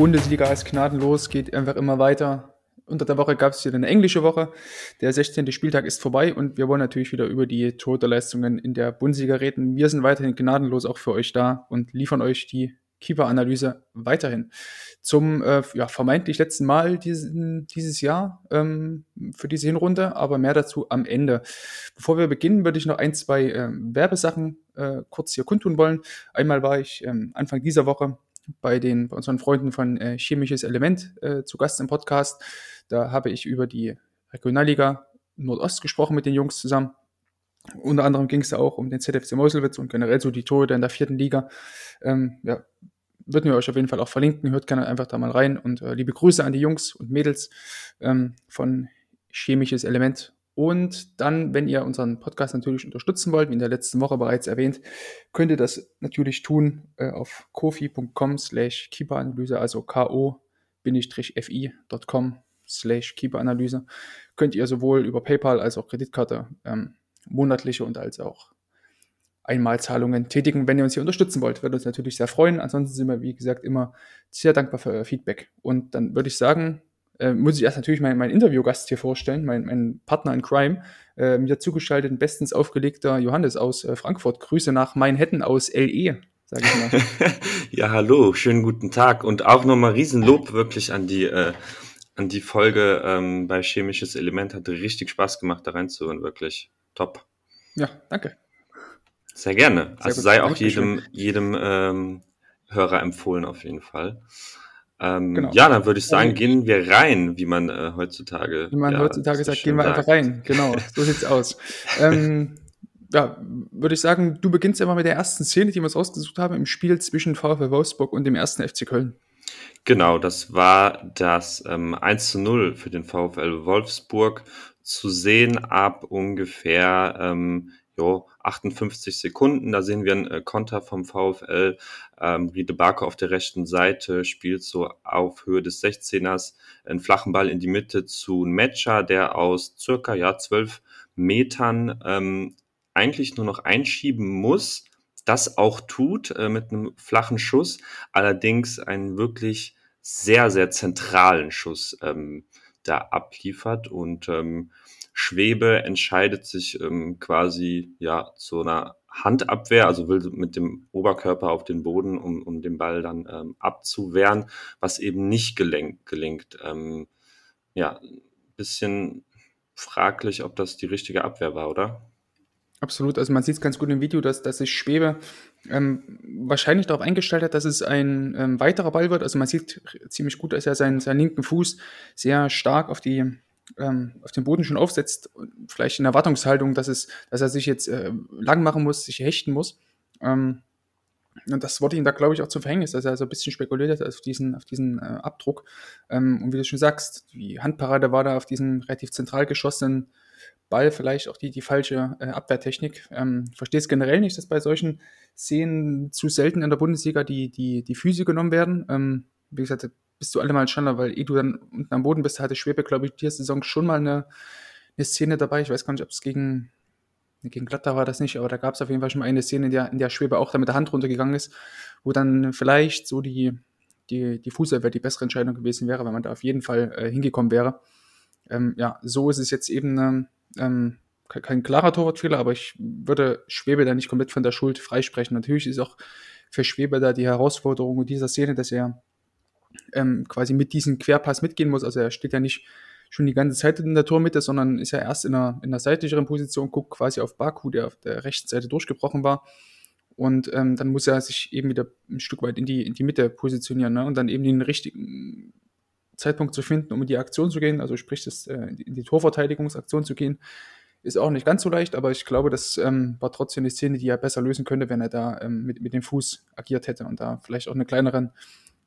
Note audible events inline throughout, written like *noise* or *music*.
Bundesliga ist gnadenlos, geht einfach immer weiter. Unter der Woche gab es wieder eine englische Woche. Der 16. Spieltag ist vorbei und wir wollen natürlich wieder über die Torhüterleistungen in der Bundesliga reden. Wir sind weiterhin gnadenlos auch für euch da und liefern euch die Keeper-Analyse weiterhin. Zum äh, ja, vermeintlich letzten Mal diesen, dieses Jahr ähm, für diese Hinrunde, aber mehr dazu am Ende. Bevor wir beginnen, würde ich noch ein, zwei äh, Werbesachen äh, kurz hier kundtun wollen. Einmal war ich ähm, Anfang dieser Woche bei, den, bei unseren Freunden von äh, Chemisches Element äh, zu Gast im Podcast. Da habe ich über die Regionalliga Nordost gesprochen mit den Jungs zusammen. Unter anderem ging es auch um den ZFC Meuselwitz und generell so die Tore in der vierten Liga. Ähm, ja, würden wir euch auf jeden Fall auch verlinken. Hört gerne einfach da mal rein. Und äh, liebe Grüße an die Jungs und Mädels ähm, von Chemisches Element. Und dann, wenn ihr unseren Podcast natürlich unterstützen wollt, wie in der letzten Woche bereits erwähnt, könnt ihr das natürlich tun äh, auf kofi.com slash keeperanalyse, also ko-fi.com slash keeperanalyse. Könnt ihr sowohl über PayPal als auch Kreditkarte ähm, monatliche und als auch Einmalzahlungen tätigen, wenn ihr uns hier unterstützen wollt. Würde uns natürlich sehr freuen. Ansonsten sind wir, wie gesagt, immer sehr dankbar für euer Feedback. Und dann würde ich sagen, äh, muss ich erst natürlich meinen mein Interviewgast hier vorstellen, mein, mein Partner in Crime, äh, mir zugeschaltet, bestens aufgelegter Johannes aus äh, Frankfurt. Grüße nach Manhattan aus LE, sage ich mal. *laughs* ja, hallo, schönen guten Tag und auch nochmal Riesenlob wirklich an die, äh, an die Folge ähm, bei Chemisches Element. Hat richtig Spaß gemacht, da reinzuhören, wirklich top. Ja, danke. Sehr gerne. Sehr also gut. sei auch jedem, jedem ähm, Hörer empfohlen auf jeden Fall. Ähm, genau. Ja, dann würde ich sagen, gehen wir rein, wie man äh, heutzutage. Wie man ja, heutzutage sagt, gehen wir sagt. einfach rein. Genau, *laughs* so sieht's aus. ähm, ja, würde ich sagen, du beginnst immer mit der ersten Szene, die wir uns rausgesucht haben, im Spiel zwischen VfL Wolfsburg und dem ersten FC Köln. Genau, das war das ähm, 1 zu 0 für den VfL Wolfsburg zu sehen ab ungefähr ähm, jo, 58 Sekunden. Da sehen wir einen äh, Konter vom VfL. Ähm, Riede Barker auf der rechten Seite spielt so auf Höhe des 16ers einen flachen Ball in die Mitte zu Metscher, der aus circa ja, 12 Metern ähm, eigentlich nur noch einschieben muss. Das auch tut äh, mit einem flachen Schuss, allerdings einen wirklich sehr, sehr zentralen Schuss ähm, da abliefert und ähm, Schwebe entscheidet sich ähm, quasi ja zu einer Handabwehr, also will mit dem Oberkörper auf den Boden, um, um den Ball dann ähm, abzuwehren, was eben nicht gelenkt, gelingt. Ähm, ja, bisschen fraglich, ob das die richtige Abwehr war, oder? Absolut, also man sieht es ganz gut im Video, dass, dass sich Schwebe ähm, wahrscheinlich darauf eingestellt hat, dass es ein ähm, weiterer Ball wird. Also man sieht ziemlich gut, dass er seinen, seinen linken Fuß sehr stark auf die ähm, auf den Boden schon aufsetzt, vielleicht in Erwartungshaltung, dass, es, dass er sich jetzt äh, lang machen muss, sich hechten muss. Ähm, und das wurde ihm da, glaube ich, auch zu Verhängnis, dass er so ein bisschen spekuliert hat auf diesen, auf diesen äh, Abdruck. Ähm, und wie du schon sagst, die Handparade war da auf diesen relativ zentral geschossenen Ball vielleicht auch die, die falsche äh, Abwehrtechnik. Ähm, Verstehe es generell nicht, dass bei solchen Szenen zu selten in der Bundesliga die, die, die Füße genommen werden. Ähm, wie gesagt, bist du alle mal schneller, weil eh du dann unten am Boden bist, hatte Schwebe, glaube ich, diese Saison schon mal eine, eine Szene dabei. Ich weiß gar nicht, ob es gegen, gegen Glatter war das nicht, aber da gab es auf jeden Fall schon mal eine Szene, in der, in der Schwebe auch da mit der Hand runtergegangen ist, wo dann vielleicht so die, die, die Fußabwehr die bessere Entscheidung gewesen wäre, wenn man da auf jeden Fall äh, hingekommen wäre. Ähm, ja, so ist es jetzt eben ähm, kein klarer Torwartfehler, aber ich würde Schwebe da nicht komplett von der Schuld freisprechen. Natürlich ist auch für Schwebe da die Herausforderung dieser Szene, dass er ähm, quasi mit diesem Querpass mitgehen muss. Also er steht ja nicht schon die ganze Zeit in der Tormitte, sondern ist ja erst in einer, in einer seitlicheren Position, guckt quasi auf Baku, der auf der rechten Seite durchgebrochen war. Und ähm, dann muss er sich eben wieder ein Stück weit in die, in die Mitte positionieren ne? und dann eben den richtigen Zeitpunkt zu finden, um in die Aktion zu gehen, also sprich das, äh, in die Torverteidigungsaktion zu gehen, ist auch nicht ganz so leicht, aber ich glaube, das ähm, war trotzdem eine Szene, die er besser lösen könnte, wenn er da ähm, mit, mit dem Fuß agiert hätte und da vielleicht auch einen kleineren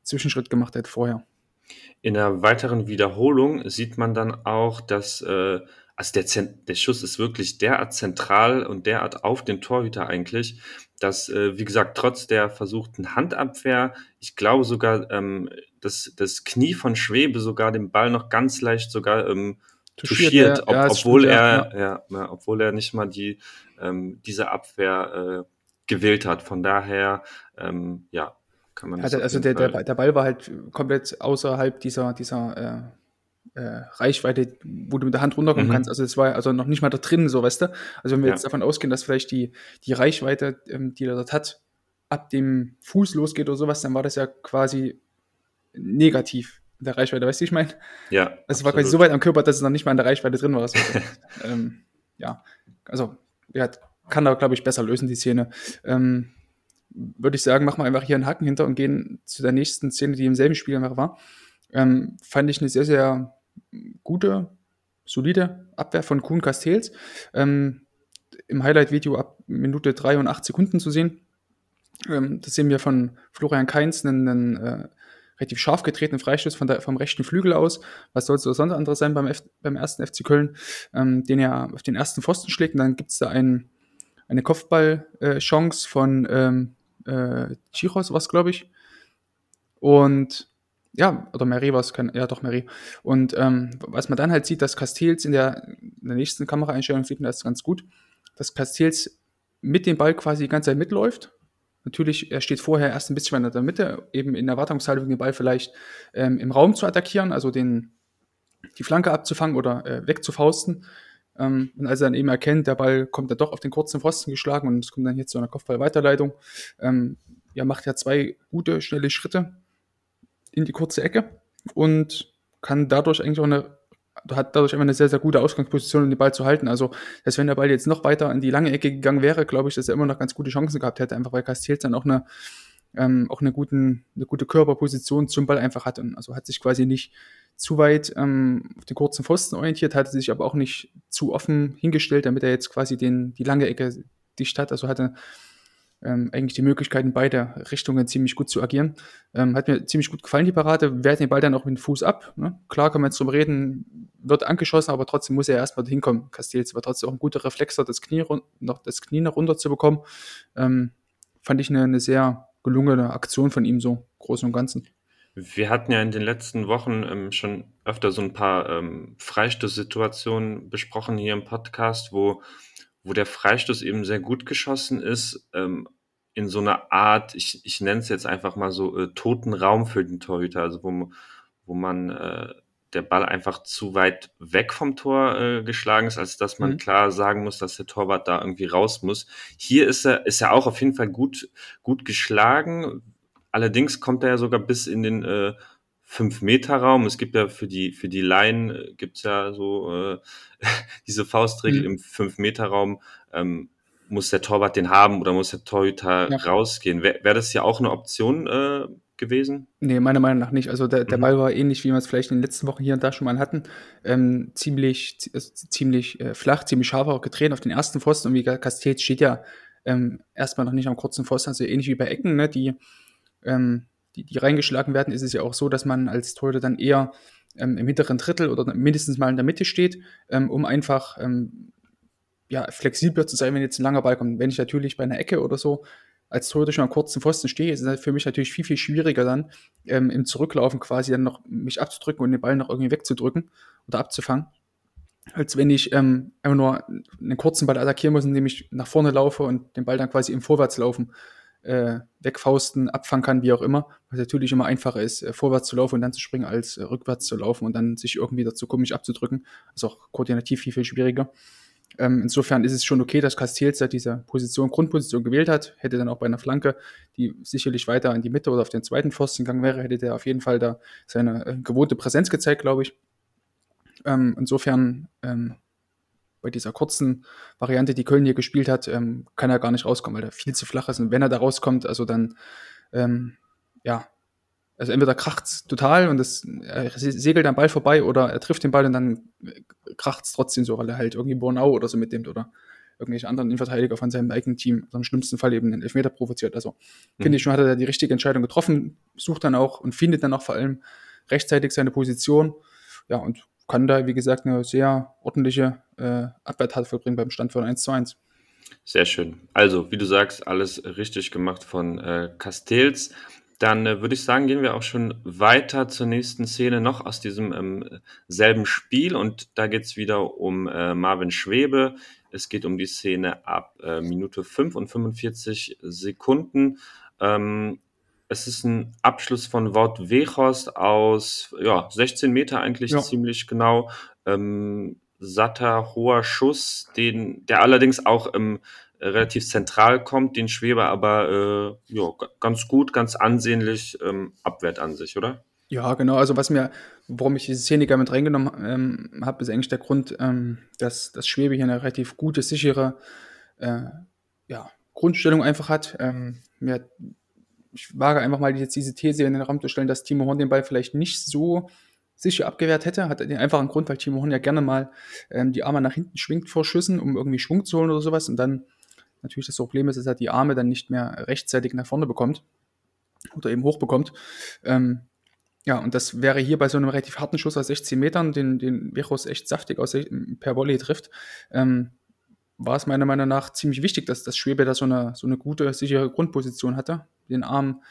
Zwischenschritt gemacht hätte vorher. In der weiteren Wiederholung sieht man dann auch, dass äh, also der, der Schuss ist wirklich derart zentral und derart auf den Torhüter eigentlich, dass, äh, wie gesagt, trotz der versuchten Handabwehr, ich glaube sogar, ähm, dass das Knie von Schwebe sogar den Ball noch ganz leicht sogar ähm, touchiert, ob, ja, obwohl er, ja. Ja, obwohl er nicht mal die ähm, diese Abwehr äh, gewählt hat. Von daher, ähm, ja, kann man das also jeden der, der, der Ball war halt komplett außerhalb dieser, dieser äh, äh, Reichweite, wo du mit der Hand runterkommen Mhm. kannst. Also es war also noch nicht mal da drin, so weißt du. Also wenn wir Ja. jetzt davon ausgehen, dass vielleicht die, die Reichweite, ähm, die er dort hat, ab dem Fuß losgeht oder sowas, dann war das ja quasi negativ in der Reichweite, weißt du, ich meine? Ja, Also es war quasi so absolut. weit am Körper, dass es noch nicht mal in der Reichweite drin war. Also, *laughs* ähm, ja, also ja, kann da, glaube ich, besser lösen, die Szene. Ähm, Würde ich sagen, machen wir einfach hier einen Haken hinter und gehen zu der nächsten Szene, die im selben Spiel einfach war. Ähm, fand ich eine sehr, sehr gute, solide Abwehr von Kuhn Castells. Ähm, Im Highlight-Video ab Minute 3 und 8 Sekunden zu sehen. Ähm, das sehen wir von Florian Kainz, einen, einen äh, relativ scharf getretenen Freistoß von der, vom rechten Flügel aus. Was soll es sonst anderes sein beim, F, beim ersten FC Köln, ähm, den er auf den ersten Pfosten schlägt. Und dann gibt es da ein, eine Kopfball-Chance von ähm, äh, Chiros, was glaube ich. Und ja, oder Mary war es, ja doch Mary. Und ähm, was man dann halt sieht, dass Castells in der, in der nächsten Kameraeinstellung sieht man das ganz gut, dass Castells mit dem Ball quasi die ganze Zeit mitläuft. Natürlich, er steht vorher erst ein bisschen in der Mitte, eben in Erwartungshaltung, den Ball vielleicht ähm, im Raum zu attackieren, also den, die Flanke abzufangen oder äh, wegzufausten. Ähm, und als er dann eben erkennt, der Ball kommt dann doch auf den kurzen Pfosten geschlagen und es kommt dann jetzt zu einer Kopfballweiterleitung, ähm, ja, macht er zwei gute, schnelle Schritte in die kurze Ecke und kann dadurch eigentlich auch eine, hat dadurch einfach eine sehr, sehr gute Ausgangsposition, um den Ball zu halten. Also, dass wenn der Ball jetzt noch weiter in die lange Ecke gegangen wäre, glaube ich, dass er immer noch ganz gute Chancen gehabt hätte, einfach weil Castells dann auch eine, ähm, auch eine, guten, eine gute Körperposition zum Ball einfach hat. Und also hat sich quasi nicht zu weit ähm, auf den kurzen Pfosten orientiert, hatte sich aber auch nicht zu offen hingestellt, damit er jetzt quasi den, die lange Ecke dicht hat. Also hatte ähm, eigentlich die Möglichkeit, in beide Richtungen ziemlich gut zu agieren. Ähm, hat mir ziemlich gut gefallen, die Parade. Wehrt den Ball dann auch mit dem Fuß ab. Ne? Klar kann man jetzt drüber reden, wird angeschossen, aber trotzdem muss er erstmal hinkommen. Castells war trotzdem auch ein guter Reflexer, das Knie, noch das Knie nach runter zu bekommen. Ähm, fand ich eine, eine sehr gelungene Aktion von ihm, so groß und ganzen. Wir hatten ja in den letzten Wochen ähm, schon öfter so ein paar ähm, Freistoßsituationen besprochen hier im Podcast, wo, wo der Freistoß eben sehr gut geschossen ist, ähm, in so einer Art, ich, ich nenne es jetzt einfach mal so, äh, toten Raum für den Torhüter, also wo, wo man äh, der Ball einfach zu weit weg vom Tor äh, geschlagen ist, als dass man Mhm. klar sagen muss, dass der Torwart da irgendwie raus muss. Hier ist er, ist er auch auf jeden Fall gut, gut geschlagen. Allerdings kommt er ja sogar bis in den äh, 5-Meter-Raum. Es gibt ja für die, für die Laien äh, gibt's ja so äh, *laughs* diese Faustregel Mhm. im 5-Meter-Raum. Ähm, muss der Torwart den haben oder muss der Torhüter Ja. rausgehen? Wäre wär das ja auch eine Option äh, gewesen? Nee, meiner Meinung nach nicht. Also der, der Mhm. Ball war ähnlich, wie wir es vielleicht in den letzten Wochen hier und da schon mal hatten. Ähm, ziemlich, zi- also ziemlich äh, flach, ziemlich scharf auch gedreht auf den ersten Pfosten. Und wie Castells steht ja ähm, erstmal noch nicht am kurzen Pfosten, also ähnlich wie bei Ecken, ne, die, ähm, die, die reingeschlagen werden, ist es ja auch so, dass man als Torhüter dann eher ähm, im hinteren Drittel oder mindestens mal in der Mitte steht, ähm, um einfach ähm, ja, flexibler zu sein, wenn jetzt ein langer Ball kommt. Wenn ich natürlich bei einer Ecke oder so als Torhüter schon am kurzen Pfosten stehe, ist es halt für mich natürlich viel, viel schwieriger dann ähm, im Zurücklaufen quasi dann noch mich abzudrücken und den Ball noch irgendwie wegzudrücken oder abzufangen, als wenn ich ähm, einfach nur einen kurzen Ball attackieren muss, indem ich nach vorne laufe und den Ball dann quasi im Vorwärtslaufen äh, wegfausten, abfangen kann, wie auch immer, was natürlich immer einfacher ist, äh, vorwärts zu laufen und dann zu springen, als äh, rückwärts zu laufen und dann sich irgendwie dazu kommen, mich abzudrücken. Das ist auch koordinativ viel, viel schwieriger. Ähm, insofern ist es schon okay, dass Castells da diese Position, Grundposition gewählt hat. Hätte dann auch bei einer Flanke, die sicherlich weiter in die Mitte oder auf den zweiten Pfosten gegangen wäre, hätte der auf jeden Fall da seine äh, gewohnte Präsenz gezeigt, glaube ich. Ähm, insofern ähm, bei dieser kurzen Variante, die Köln hier gespielt hat, ähm, kann er gar nicht rauskommen, weil er viel zu flach ist. Und wenn er da rauskommt, also dann, ähm, ja, also entweder kracht's total und es er segelt am Ball vorbei oder er trifft den Ball und dann kracht's trotzdem so, weil er halt irgendwie Bornau oder so mitnimmt oder irgendwelche anderen Innenverteidiger von seinem eigenen Team, also im schlimmsten Fall eben den Elfmeter provoziert. Also Mhm. finde ich schon, hat er da die richtige Entscheidung getroffen, sucht dann auch und findet dann auch vor allem rechtzeitig seine Position. Ja, und kann da, wie gesagt, eine sehr ordentliche äh, Abwehrtat vollbringen beim Stand von 1 zu 1. Sehr schön. Also, wie du sagst, alles richtig gemacht von äh, Castells. Dann äh, würde ich sagen, gehen wir auch schon weiter zur nächsten Szene noch aus diesem ähm, selben Spiel. Und da geht es wieder um äh, Marvin Schwebe. Es geht um die Szene ab äh, Minute 5 und 45 Sekunden. Ähm, es ist ein Abschluss von Wout Weghorst aus ja, 16 Meter eigentlich Ja. ziemlich genau. Ähm, satter, hoher Schuss, den, der allerdings auch ähm, relativ zentral kommt, den Schweber aber äh, ja, ganz gut, ganz ansehnlich ähm, abwehrt an sich, oder? Ja, genau. Also was mir, warum ich diese Szene gerne mit reingenommen ähm, habe, ist eigentlich der Grund, ähm, dass das Schwebe hier eine relativ gute, sichere äh, ja, Grundstellung einfach hat. Ähm, mir, ich wage einfach mal jetzt diese These in den Raum zu stellen, dass Timo Horn den Ball vielleicht nicht so sicher abgewehrt hätte. Hat den einfachen Grund, weil Timo Horn ja gerne mal ähm, die Arme nach hinten schwingt vor Schüssen, um irgendwie Schwung zu holen oder sowas. Und dann natürlich das Problem ist, dass er die Arme dann nicht mehr rechtzeitig nach vorne bekommt oder eben hoch bekommt. Ähm, ja, und das wäre hier bei so einem relativ harten Schuss aus 16 Metern, den, den Vichos echt saftig aus, per Volley trifft, ähm, war es meiner Meinung nach ziemlich wichtig, dass das Schwebe da so eine, so eine gute, sichere Grundposition hatte. Den Arm,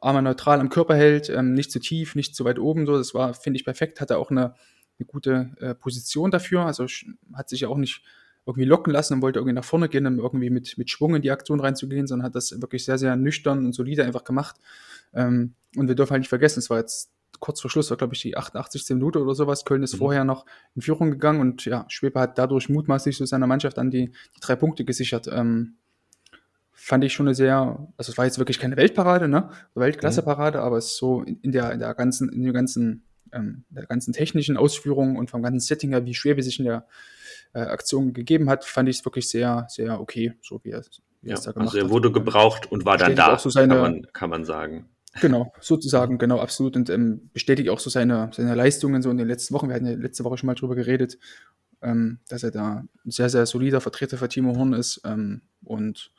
Arme neutral am Körper hält, ähm, nicht zu tief, nicht zu weit oben. So. Das war, finde ich, perfekt. Hatte auch eine, eine gute äh, Position dafür. Also hat sich ja auch nicht irgendwie locken lassen und wollte irgendwie nach vorne gehen, um irgendwie mit, mit Schwung in die Aktion reinzugehen, sondern hat das wirklich sehr, sehr nüchtern und solide einfach gemacht. Ähm, und wir dürfen halt nicht vergessen, es war jetzt kurz vor Schluss, war glaube ich die 88. Minute oder sowas. Köln ist mhm. vorher noch in Führung gegangen und ja, Schweber hat dadurch mutmaßlich so seiner Mannschaft an die, die drei Punkte gesichert. Ähm, fand ich schon eine sehr, also es war jetzt wirklich keine Weltparade, ne? Weltklasseparade, mhm. aber es ist so in, in, der, in der ganzen, in der ganzen, ähm, der ganzen technischen Ausführung und vom ganzen Setting her, wie Schwebe sich in der äh, Aktion gegeben hat, fand ich es wirklich sehr, sehr okay, so wie er, wie ja, es da gemacht hat. Also er wurde gebraucht und war dann da, so seine, kann, man, kann man sagen. Genau, sozusagen, genau, absolut. Und ähm, bestätigt auch so seine, seine Leistungen so in den letzten Wochen. Wir hatten ja letzte Woche schon mal drüber geredet, ähm, dass er da ein sehr, sehr solider Vertreter für Timo Horn ist. Ähm, und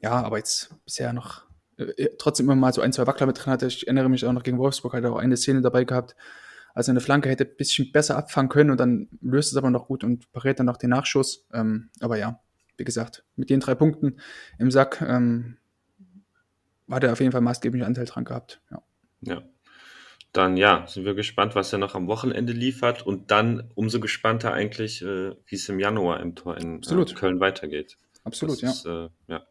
ja, aber jetzt bisher noch äh, äh, trotzdem immer mal so ein, zwei Wackler mit drin hatte. Ich erinnere mich auch noch gegen Wolfsburg, hat er auch eine Szene dabei gehabt, also eine Flanke hätte ein bisschen besser abfangen können und dann löst es aber noch gut und pariert dann noch den Nachschuss. Ähm, aber ja, wie gesagt, mit den drei Punkten im Sack ähm, hat er auf jeden Fall maßgeblichen Anteil dran gehabt. Ja. ja. Dann ja, sind wir gespannt, was er noch am Wochenende liefert und dann umso gespannter eigentlich, äh, wie es im Januar im Tor in äh, Köln weitergeht. Absolut, das ja. Ist, äh, ja.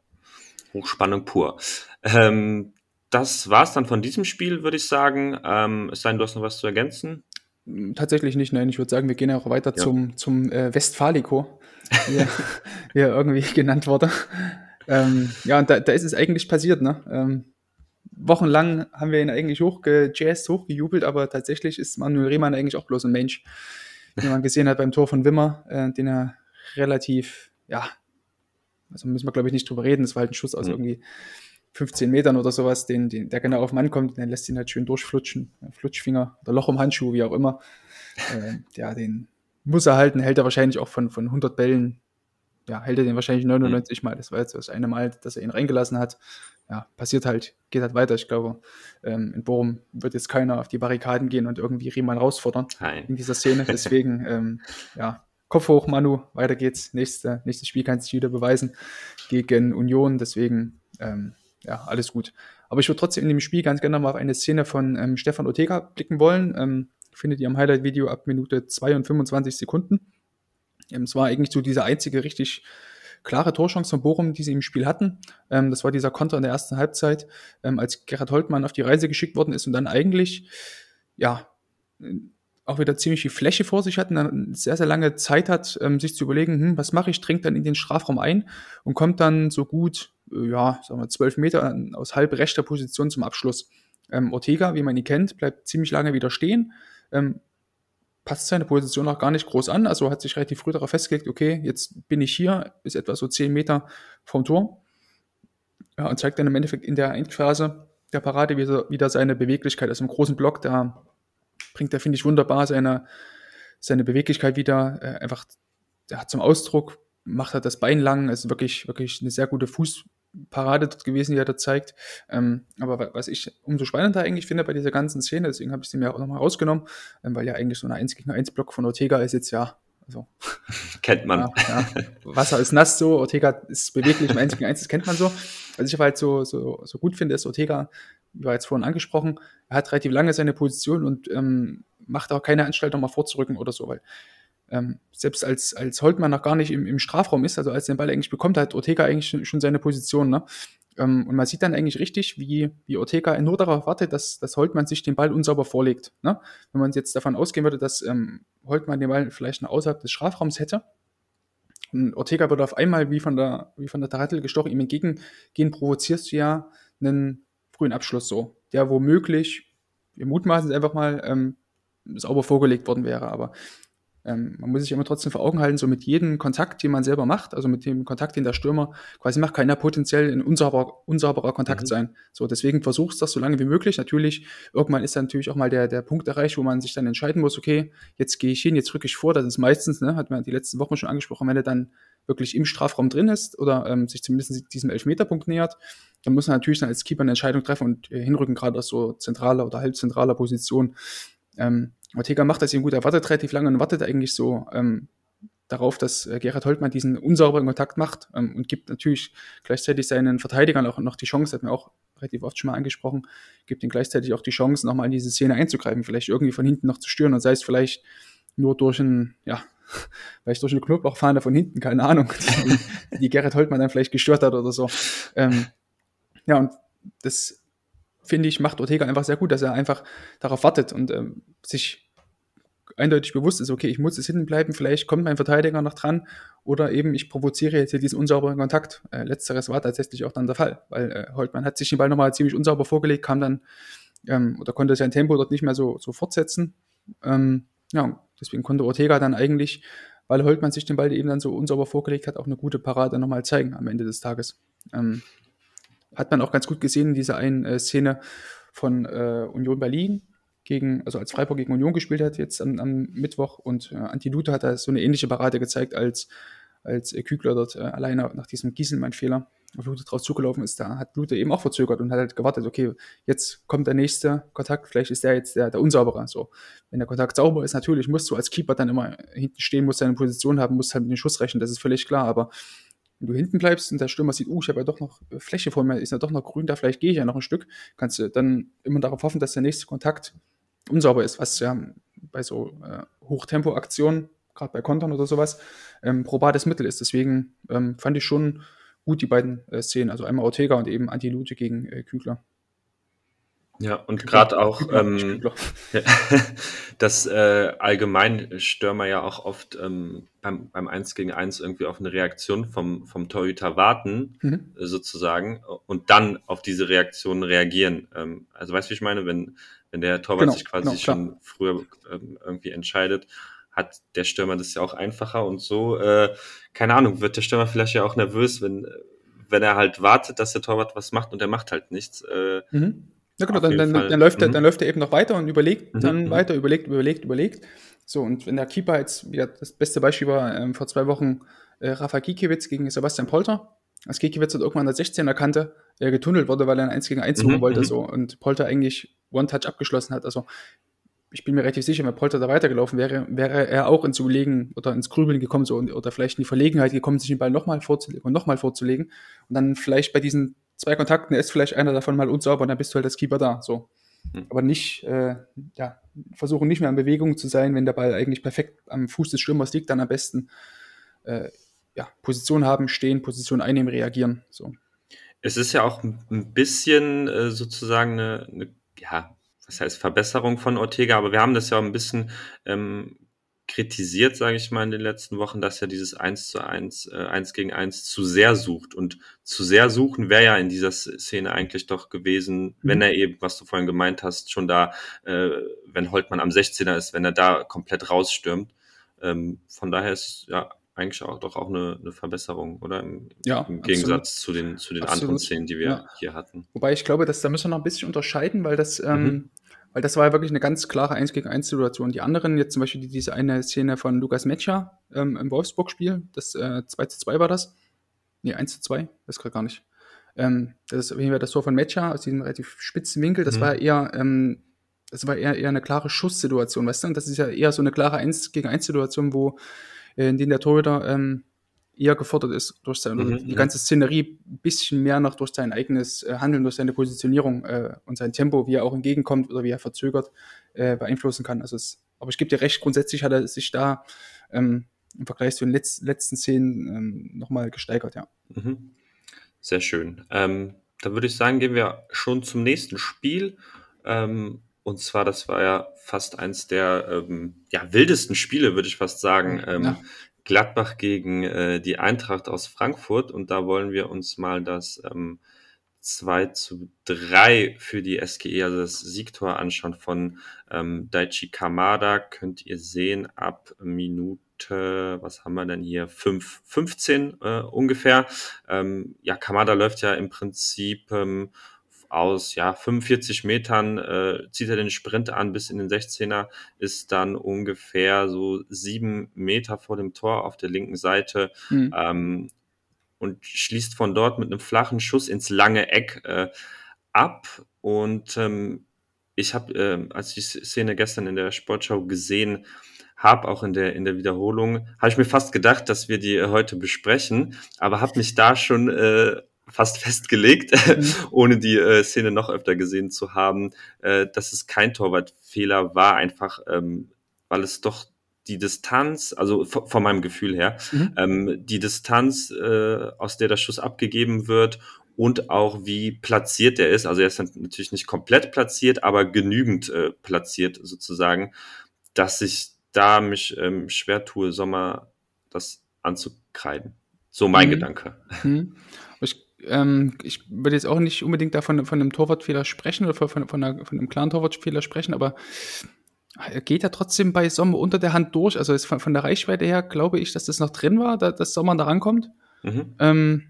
Hochspannung pur. Ähm, das war es dann von diesem Spiel, würde ich sagen. Ähm, es sei denn, du hast noch was zu ergänzen? Tatsächlich nicht, nein. Ich würde sagen, wir gehen auch weiter ja. zum, zum äh, Westfalico, wie, *laughs* wie er irgendwie *laughs* genannt wurde. Ähm, ja, und da, da ist es eigentlich passiert, ne? Ähm, wochenlang haben wir ihn eigentlich hochgejazzt, hochgejubelt, aber tatsächlich ist Manuel Riemann eigentlich auch bloß ein Mensch, wie man gesehen hat beim Tor von Wimmer, äh, den er relativ, ja, also müssen wir glaube ich nicht drüber reden, es war halt ein Schuss aus mhm. irgendwie 15 Metern oder sowas, den, den, der genau auf Mann kommt, dann lässt ihn halt schön durchflutschen, Flutschfinger oder Loch im Handschuh, wie auch immer. Äh, ja, den muss er halten, hält er wahrscheinlich auch von, von 100 Bällen, ja, hält er den wahrscheinlich 99 mhm. Mal. Das war jetzt das eine Mal, dass er ihn reingelassen hat. Ja, passiert halt, geht halt weiter. Ich glaube, ähm, in Bochum wird jetzt keiner auf die Barrikaden gehen und irgendwie Riemann herausfordern in dieser Szene. *laughs* Deswegen, ähm, ja, Kopf hoch, Manu, weiter geht's. Nächste, nächstes Spiel kannst du wieder beweisen gegen Union. Deswegen, ähm, ja, alles gut. Aber ich würde trotzdem in dem Spiel ganz gerne mal auf eine Szene von ähm, Stefan Ortega blicken wollen. Ähm, findet ihr im Highlight-Video ab Minute 2 und 25 Sekunden. Ähm, es war eigentlich so diese einzige richtig klare Torchance von Bochum, die sie im Spiel hatten. Ähm, das war dieser Konter in der ersten Halbzeit, ähm, als Gerhard Holtmann auf die Reise geschickt worden ist und dann eigentlich, ja, auch wieder ziemlich viel Fläche vor sich hat und dann sehr, sehr lange Zeit hat, ähm, sich zu überlegen, hm, was mache ich, dringt dann in den Strafraum ein und kommt dann so gut äh, ja, sagen wir, zwölf Meter aus halb rechter Position zum Abschluss. Ähm, Ortega, wie man ihn kennt, bleibt ziemlich lange wieder stehen, ähm, passt seine Position auch gar nicht groß an, also hat sich relativ früh darauf festgelegt, okay, jetzt bin ich hier, ist etwa so zehn Meter vom Tor. Ja, und zeigt dann im Endeffekt in der Endphase der Parade wieder, wieder seine Beweglichkeit. Also im großen Block, da bringt er, finde ich, wunderbar seine, seine Beweglichkeit wieder. Äh, einfach ja, zum Ausdruck, macht halt das Bein lang, ist wirklich, wirklich eine sehr gute Fuß, Parade dort gewesen, die er da zeigt. Ähm, aber was ich umso spannender eigentlich finde bei dieser ganzen Szene, deswegen habe ich sie mir auch nochmal rausgenommen, ähm, weil ja eigentlich so ein 1 gegen 1 Block von Ortega ist jetzt ja, also. *laughs* Kennt man. Ja, ja. Wasser ist nass so, Ortega ist beweglich im 1 gegen 1, das kennt man so. Was ich aber halt so, so, so gut finde, ist Ortega, wie war jetzt vorhin angesprochen, er hat relativ lange seine Position und ähm, macht auch keine Anstaltung mal vorzurücken oder so, weil ähm, selbst als, als Holtmann noch gar nicht im, im Strafraum ist, also als er den Ball eigentlich bekommt, hat Ortega eigentlich schon seine Position. Ne? Ähm, und man sieht dann eigentlich richtig, wie, wie Ortega nur darauf wartet, dass, dass Holtmann sich den Ball unsauber vorlegt. Ne? Wenn man jetzt davon ausgehen würde, dass ähm, Holtmann den Ball vielleicht noch außerhalb des Strafraums hätte, und Ortega wird auf einmal wie von der, wie von der Tarattel gestochen, ihm entgegengehen, provozierst du ja einen frühen Abschluss so, der womöglich, wir mutmaßen es einfach mal, ähm, sauber vorgelegt worden wäre. Aber ähm, man muss sich immer trotzdem vor Augen halten, so mit jedem Kontakt, den man selber macht, also mit dem Kontakt, den der Stürmer quasi macht, kann ja potenziell ein unsauberer, unsauberer Kontakt mhm. sein. So, deswegen versuchst das so lange wie möglich. Natürlich, irgendwann ist dann natürlich auch mal der, der Punkt erreicht, wo man sich dann entscheiden muss, okay, jetzt gehe ich hin, jetzt rücke ich vor. Das ist meistens, ne, hat man die letzten Wochen schon angesprochen, wenn er dann wirklich im Strafraum drin ist oder ähm, sich zumindest diesem Elfmeterpunkt nähert, dann muss man natürlich dann als Keeper eine Entscheidung treffen und äh, hinrücken, gerade aus so zentraler oder halbzentraler Position. Ähm, Ortega macht das eben gut, er wartet relativ lange und wartet eigentlich so ähm, darauf, dass äh, Gerhard Holtmann diesen unsauberen Kontakt macht ähm, und gibt natürlich gleichzeitig seinen Verteidigern auch noch die Chance, hat mir auch relativ oft schon mal angesprochen, gibt ihnen gleichzeitig auch die Chance, nochmal in diese Szene einzugreifen, vielleicht irgendwie von hinten noch zu stören und sei es vielleicht nur durch ein, ja, *laughs* vielleicht durch eine Knoblauchfahne von hinten, keine Ahnung, die, *laughs* die Gerhard Holtmann dann vielleicht gestört hat oder so. Ähm, ja, und das finde ich, macht Ortega einfach sehr gut, dass er einfach darauf wartet und ähm, sich eindeutig bewusst ist, okay, ich muss jetzt hinten bleiben, vielleicht kommt mein Verteidiger noch dran oder eben ich provoziere jetzt hier diesen unsauberen Kontakt. Äh, letzteres war tatsächlich auch dann der Fall, weil äh, Holtmann hat sich den Ball nochmal ziemlich unsauber vorgelegt, kam dann ähm, oder konnte sein Tempo dort nicht mehr so, so fortsetzen. Ähm, ja, deswegen konnte Ortega dann eigentlich, weil Holtmann sich den Ball eben dann so unsauber vorgelegt hat, auch eine gute Parade nochmal zeigen am Ende des Tages. Ähm, hat man auch ganz gut gesehen in dieser einen äh, Szene von äh, Union Berlin gegen, also als Freiburg gegen Union gespielt hat jetzt am, am Mittwoch und äh, Anti Lute hat da so eine ähnliche Parade gezeigt, als, als äh, Kügler dort äh, alleine nach diesem Gieselmann-Fehler auf Lute draus zugelaufen ist, da hat Lute eben auch verzögert und hat halt gewartet, okay, jetzt kommt der nächste Kontakt, vielleicht ist der jetzt der, der unsaubere. So, wenn der Kontakt sauber ist, natürlich musst du als Keeper dann immer hinten stehen, musst deine Position haben, musst halt mit dem Schuss rechnen, das ist völlig klar, aber wenn du hinten bleibst und der Stürmer sieht, uh, ich habe ja doch noch äh, Fläche vor mir, ist ja doch noch grün, da vielleicht gehe ich ja noch ein Stück, kannst du dann immer darauf hoffen, dass der nächste Kontakt unsauber ist, was ja bei so äh, Hochtempo-Aktionen, gerade bei Kontern oder sowas, ähm, probates Mittel ist. Deswegen ähm, fand ich schon gut die beiden äh, Szenen, also einmal Ortega und eben Anti-Lute gegen äh, Kügler. Ja, und gerade auch, ähm, *laughs* *laughs* dass äh, allgemein Stürmer ja auch oft ähm, beim, beim 1 gegen 1 irgendwie auf eine Reaktion vom, vom Torhüter warten, mhm. äh, sozusagen, und dann auf diese Reaktion reagieren. Ähm, also weißt du, wie ich meine, wenn, wenn der Torwart genau, sich quasi genau, schon früher ähm, irgendwie entscheidet, hat der Stürmer das ja auch einfacher und so, äh, keine Ahnung, wird der Stürmer vielleicht ja auch nervös, wenn, wenn er halt wartet, dass der Torwart was macht und er macht halt nichts. Äh, mhm ja, genau, dann, dann, dann, läuft er, mhm. dann läuft er eben noch weiter und überlegt mhm. dann mhm. weiter, überlegt, überlegt, überlegt. So, und wenn der Keeper jetzt, ja, das beste Beispiel war ähm, vor zwei Wochen äh, Rafa Gikiewicz gegen Sebastian Polter, als Gikiewicz hat irgendwann an der 16er Kante äh, getunnelt wurde, weil er ein 1 gegen 1 suchen mhm. wollte, mhm. so, und Polter eigentlich One-Touch abgeschlossen hat. Also, ich bin mir relativ sicher, wenn Polter da weitergelaufen wäre, wäre er auch ins Überlegen oder ins Grübeln gekommen, so, oder vielleicht in die Verlegenheit gekommen, sich den Ball nochmal vorzulegen und nochmal vorzulegen und dann vielleicht bei diesen zwei Kontakten ist vielleicht einer davon mal unsauber und dann bist du halt als Keeper da. So. Mhm. Aber nicht, äh, ja, versuchen nicht mehr in Bewegung zu sein, wenn der Ball eigentlich perfekt am Fuß des Stürmers liegt, dann am besten äh, ja, Position haben, stehen, Position einnehmen, reagieren. So. Es ist ja auch ein bisschen äh, sozusagen eine, eine, ja, was heißt Verbesserung von Ortega, aber wir haben das ja auch ein bisschen ähm, kritisiert, sage ich mal, in den letzten Wochen, dass er dieses 1 zu 1, äh, 1 gegen 1 zu sehr sucht. Und zu sehr suchen wäre ja in dieser Szene eigentlich doch gewesen, mhm. wenn er eben, was du vorhin gemeint hast, schon da, äh, wenn Holtmann am 16er ist, wenn er da komplett rausstürmt. Ähm, von daher ist ja eigentlich auch doch auch eine, eine Verbesserung, oder? Im, ja, im Gegensatz zu den, zu den anderen Szenen, die wir ja. hier hatten. Wobei ich glaube, dass da müssen wir noch ein bisschen unterscheiden, weil das ähm, mhm weil das war ja wirklich eine ganz klare 1 gegen 1 Situation. Die anderen, jetzt zum Beispiel diese eine Szene von Lukas Metscher ähm, im Wolfsburg-Spiel, das äh, 2 zu 2 war das. Nee, 1 zu 2, das gerade gar nicht. Ähm, das ist auf jeden Fall das Tor von Metscher aus diesem relativ spitzen Winkel. Das mhm. war eher, ähm, das war eher, eher eine klare Schusssituation, weißt du? Und das ist ja eher so eine klare 1 gegen 1 Situation, wo äh, in denen der Torhüter ähm, eher gefordert ist durch sein, mhm, die ganze Szenerie ein bisschen mehr noch durch sein eigenes äh, Handeln, durch seine Positionierung äh, und sein Tempo, wie er auch entgegenkommt oder wie er verzögert, äh, beeinflussen kann. Also es, aber ich gebe dir recht, grundsätzlich hat er sich da ähm, im Vergleich zu den Letz letzten Szenen ähm, nochmal gesteigert, ja. Mhm. Sehr schön. Ähm, da würde ich sagen, gehen wir schon zum nächsten Spiel. Ähm, und zwar, das war ja fast eins der ähm, ja, wildesten Spiele, würde ich fast sagen. Ähm, ja. Gladbach gegen äh, die Eintracht aus Frankfurt. Und da wollen wir uns mal das ähm, 2 zu 3 für die SGE, also das Siegtor anschauen von ähm, Daichi Kamada. Könnt ihr sehen ab Minute, was haben wir denn hier? 5, 15 äh, ungefähr. Ähm, ja, Kamada läuft ja im Prinzip ähm, aus ja 45 Metern äh, zieht er den Sprint an bis in den 16er, ist dann ungefähr so sieben Meter vor dem Tor auf der linken Seite. Mhm. Ähm, und schließt von dort mit einem flachen Schuss ins lange Eck äh, ab. Und ähm, ich habe, äh, als ich die Szene gestern in der Sportschau gesehen habe, auch in der, in der Wiederholung, habe ich mir fast gedacht, dass wir die heute besprechen, aber habe mich da schon äh, fast festgelegt, *laughs* mhm. ohne die äh, Szene noch öfter gesehen zu haben, äh, dass es kein Torwartfehler war, einfach ähm, weil es doch die Distanz, also von meinem Gefühl her, mhm. ähm, die Distanz, äh, aus der der Schuss abgegeben wird und auch wie platziert er ist. Also er ist natürlich nicht komplett platziert, aber genügend äh, platziert sozusagen, dass ich da mich ähm, schwer tue, Sommer das anzukreiden. So mein mhm. Gedanke. Mhm. Ich, ähm, ich würde jetzt auch nicht unbedingt davon von einem Torwartfehler sprechen oder von, von, einer, von einem klaren Torwartfehler sprechen, aber er geht ja trotzdem bei Sommer unter der Hand durch. Also von, von, der Reichweite her glaube ich, dass das noch drin war, da, dass Sommer da rankommt. Mhm. Ähm,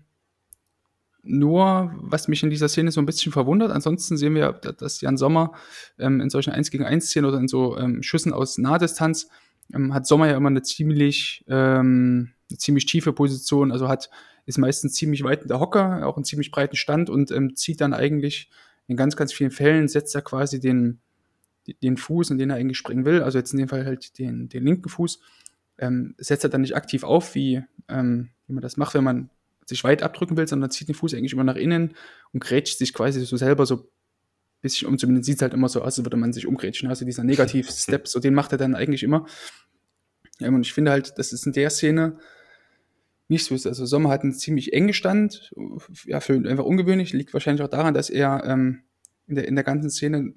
nur, was mich in dieser Szene so ein bisschen verwundert, ansonsten sehen wir, dass Jan Sommer ähm, in solchen 1 gegen 1 Szenen oder in so ähm, Schüssen aus Nahdistanz ähm, hat Sommer ja immer eine ziemlich, ähm, eine ziemlich tiefe Position, also hat, ist meistens ziemlich weit in der Hocke, auch einen ziemlich breiten Stand und ähm, zieht dann eigentlich in ganz, ganz vielen Fällen, setzt er quasi den, den Fuß, in den er eigentlich springen will, also jetzt in dem Fall halt den, den linken Fuß, ähm, setzt er dann nicht aktiv auf, wie, ähm, wie man das macht, wenn man sich weit abdrücken will, sondern zieht den Fuß eigentlich immer nach innen und grätscht sich quasi so selber so ein bisschen um. Zumindest sieht es halt immer so aus, als würde man sich umgrätschen. Also dieser Negativ-Step, *laughs* so den macht er dann eigentlich immer. Ähm, und ich finde halt, das ist in der Szene nicht so ist. Also Sommer hat einen ziemlich engen Stand, ja, für einfach ungewöhnlich, liegt wahrscheinlich auch daran, dass er ähm, in, der, in der ganzen Szene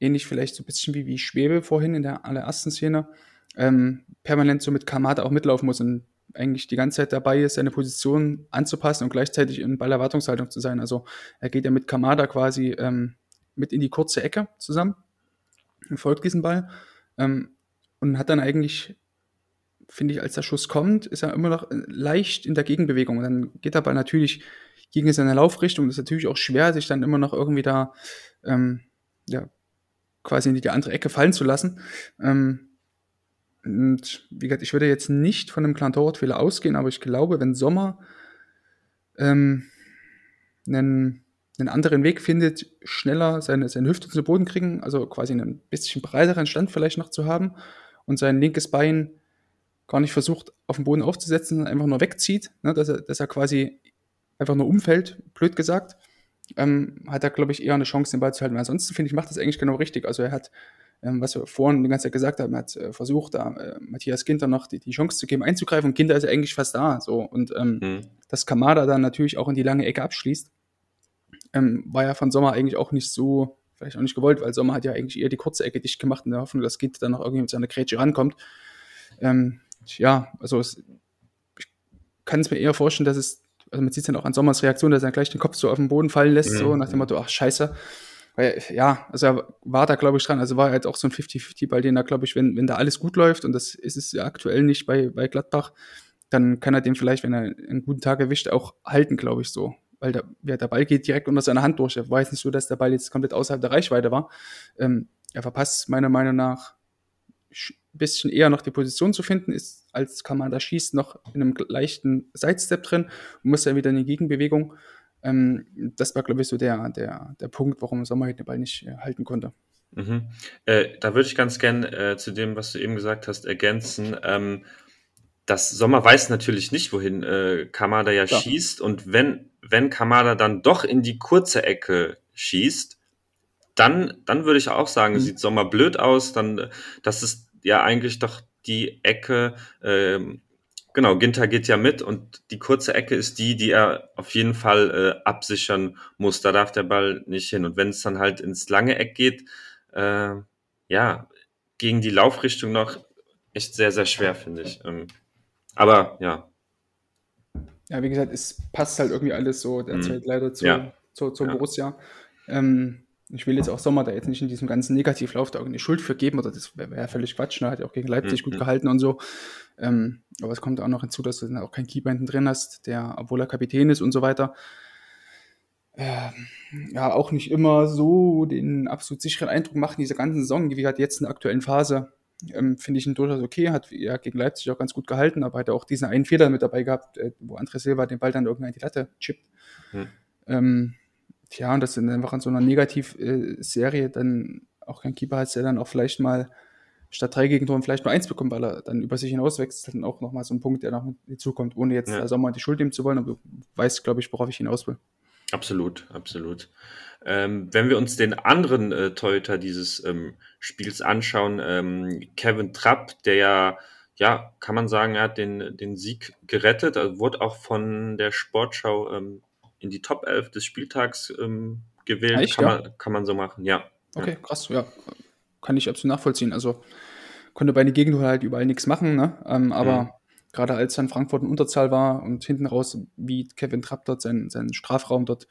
ähnlich vielleicht so ein bisschen wie, wie Schwebe vorhin in der allerersten Szene, ähm, permanent so mit Kamada auch mitlaufen muss und eigentlich die ganze Zeit dabei ist, seine Position anzupassen und gleichzeitig in Ballerwartungshaltung zu sein. Also er geht ja mit Kamada quasi ähm, mit in die kurze Ecke zusammen und folgt diesen Ball ähm, und hat dann eigentlich, finde ich, als der Schuss kommt, ist er immer noch leicht in der Gegenbewegung. Und dann geht der Ball natürlich gegen seine Laufrichtung. Das ist natürlich auch schwer, sich dann immer noch irgendwie da ähm, ja, quasi in die andere Ecke fallen zu lassen. Ähm, und wie gesagt, ich würde jetzt nicht von einem kleinen Torwartfehler ausgehen, aber ich glaube, wenn Sommer ähm, einen, einen anderen Weg findet, schneller seine, seine Hüfte zu Boden kriegen, also quasi einen bisschen breiteren Stand vielleicht noch zu haben und sein linkes Bein gar nicht versucht, auf den Boden aufzusetzen, sondern einfach nur wegzieht, ne, dass, er, dass er quasi einfach nur umfällt, blöd gesagt, ähm, hat er, glaube ich, eher eine Chance, den Ball zu halten. Ansonsten finde ich, macht das eigentlich genau richtig. Also er hat, ähm, was wir vorhin die ganze Zeit gesagt haben, er hat äh, versucht, da äh, Matthias Ginter noch die, die, Chance zu geben, einzugreifen. Und Ginter ist ja eigentlich fast da. So. Und ähm, mhm. dass Kamada dann natürlich auch in die lange Ecke abschließt, ähm, war ja von Sommer eigentlich auch nicht so, vielleicht auch nicht gewollt, weil Sommer hat ja eigentlich eher die kurze Ecke dicht gemacht in der Hoffnung, dass Ginter dann noch irgendwie mit seiner Grätsche rankommt. Ähm, ja, also es, ich kann es mir eher vorstellen, dass es also man sieht es dann auch an Sommers Reaktion, dass er gleich den Kopf so auf den Boden fallen lässt, mhm. so nach dem Motto, ach scheiße. Weil, ja, also er war da, glaube ich, dran. Also war halt auch so ein 50-50-Ball, den er, glaube ich, wenn, wenn da alles gut läuft, und das ist es ja aktuell nicht bei, bei Gladbach, dann kann er den vielleicht, wenn er einen guten Tag erwischt, auch halten, glaube ich, so. Weil der, ja, der Ball geht direkt unter seiner Hand durch. Er weiß nicht so, dass der Ball jetzt komplett außerhalb der Reichweite war. Ähm, er verpasst meiner Meinung nach bisschen eher noch die Position zu finden, ist, als Kamada schießt, noch in einem leichten Sidestep drin und muss dann wieder in die Gegenbewegung. Ähm, das war, glaube ich, so der, der, der Punkt, warum Sommer den Ball nicht äh, halten konnte. Mhm. Äh, da würde ich ganz gern äh, zu dem, was du eben gesagt hast, ergänzen. Ähm, das Sommer weiß natürlich nicht, wohin äh, Kamada ja, ja, schießt. Und wenn, wenn Kamada dann doch in die kurze Ecke schießt, dann, dann würde ich auch sagen, mhm. sieht Sommer blöd aus. Dann, das ist ja eigentlich doch die Ecke, ähm, Genau, Ginter geht ja mit und die kurze Ecke ist die, die er auf jeden Fall äh, absichern muss. Da darf der Ball nicht hin. Und wenn es dann halt ins lange Eck geht, äh, ja, gegen die Laufrichtung noch echt sehr, sehr schwer, finde ich. Ähm, aber ja. Ja, wie gesagt, es passt halt irgendwie alles so derzeit mhm. leider zu, ja. zu, zu ja. Borussia. Ähm, ich will jetzt auch Sommer da jetzt nicht in diesem ganzen Negativlauf da irgendeine Schuld für geben, oder das wäre wär völlig Quatsch, ne? hat ja auch gegen Leipzig mhm. gut gehalten und so. Ähm, aber es kommt auch noch hinzu, dass du dann auch keinen Keeper hinten drin hast, der, obwohl er Kapitän ist und so weiter, äh, ja, auch nicht immer so den absolut sicheren Eindruck macht in dieser ganzen Saison, wie halt jetzt in der aktuellen Phase. Ähm, Finde ich ihn durchaus okay, hat ja gegen Leipzig auch ganz gut gehalten, aber hat auch diesen einen Fehler mit dabei gehabt, äh, wo André Silva den Ball dann irgendwann in die Latte chippt. Mhm. Ähm, Tja, und das sind einfach in so einer Negativserie dann auch kein Keeper hat, der dann auch vielleicht mal statt drei Gegentoren vielleicht nur eins bekommt, weil er dann über sich hinauswächst, dann auch nochmal so ein Punkt, der noch hinzukommt, ohne jetzt ja. also mal die Schuld nehmen zu wollen, aber du weißt, glaube ich, worauf ich hinaus will. Absolut, absolut. Ähm, wenn wir uns den anderen äh, Torhüter dieses ähm, Spiels anschauen, ähm, Kevin Trapp, der ja, ja, kann man sagen, er hat den, den Sieg gerettet, also wurde auch von der Sportschau ähm, in die Top 11 des Spieltags ähm, gewählt. Echt, kann, ja? man, kann man so machen, ja. Okay, ja. krass, ja. Kann ich absolut nachvollziehen. Also konnte bei den Gegentor halt überall nichts machen, ne? Ähm, aber mhm. gerade als dann Frankfurt in Unterzahl war und hinten raus, wie Kevin Trapp dort seinen, seinen Strafraum dort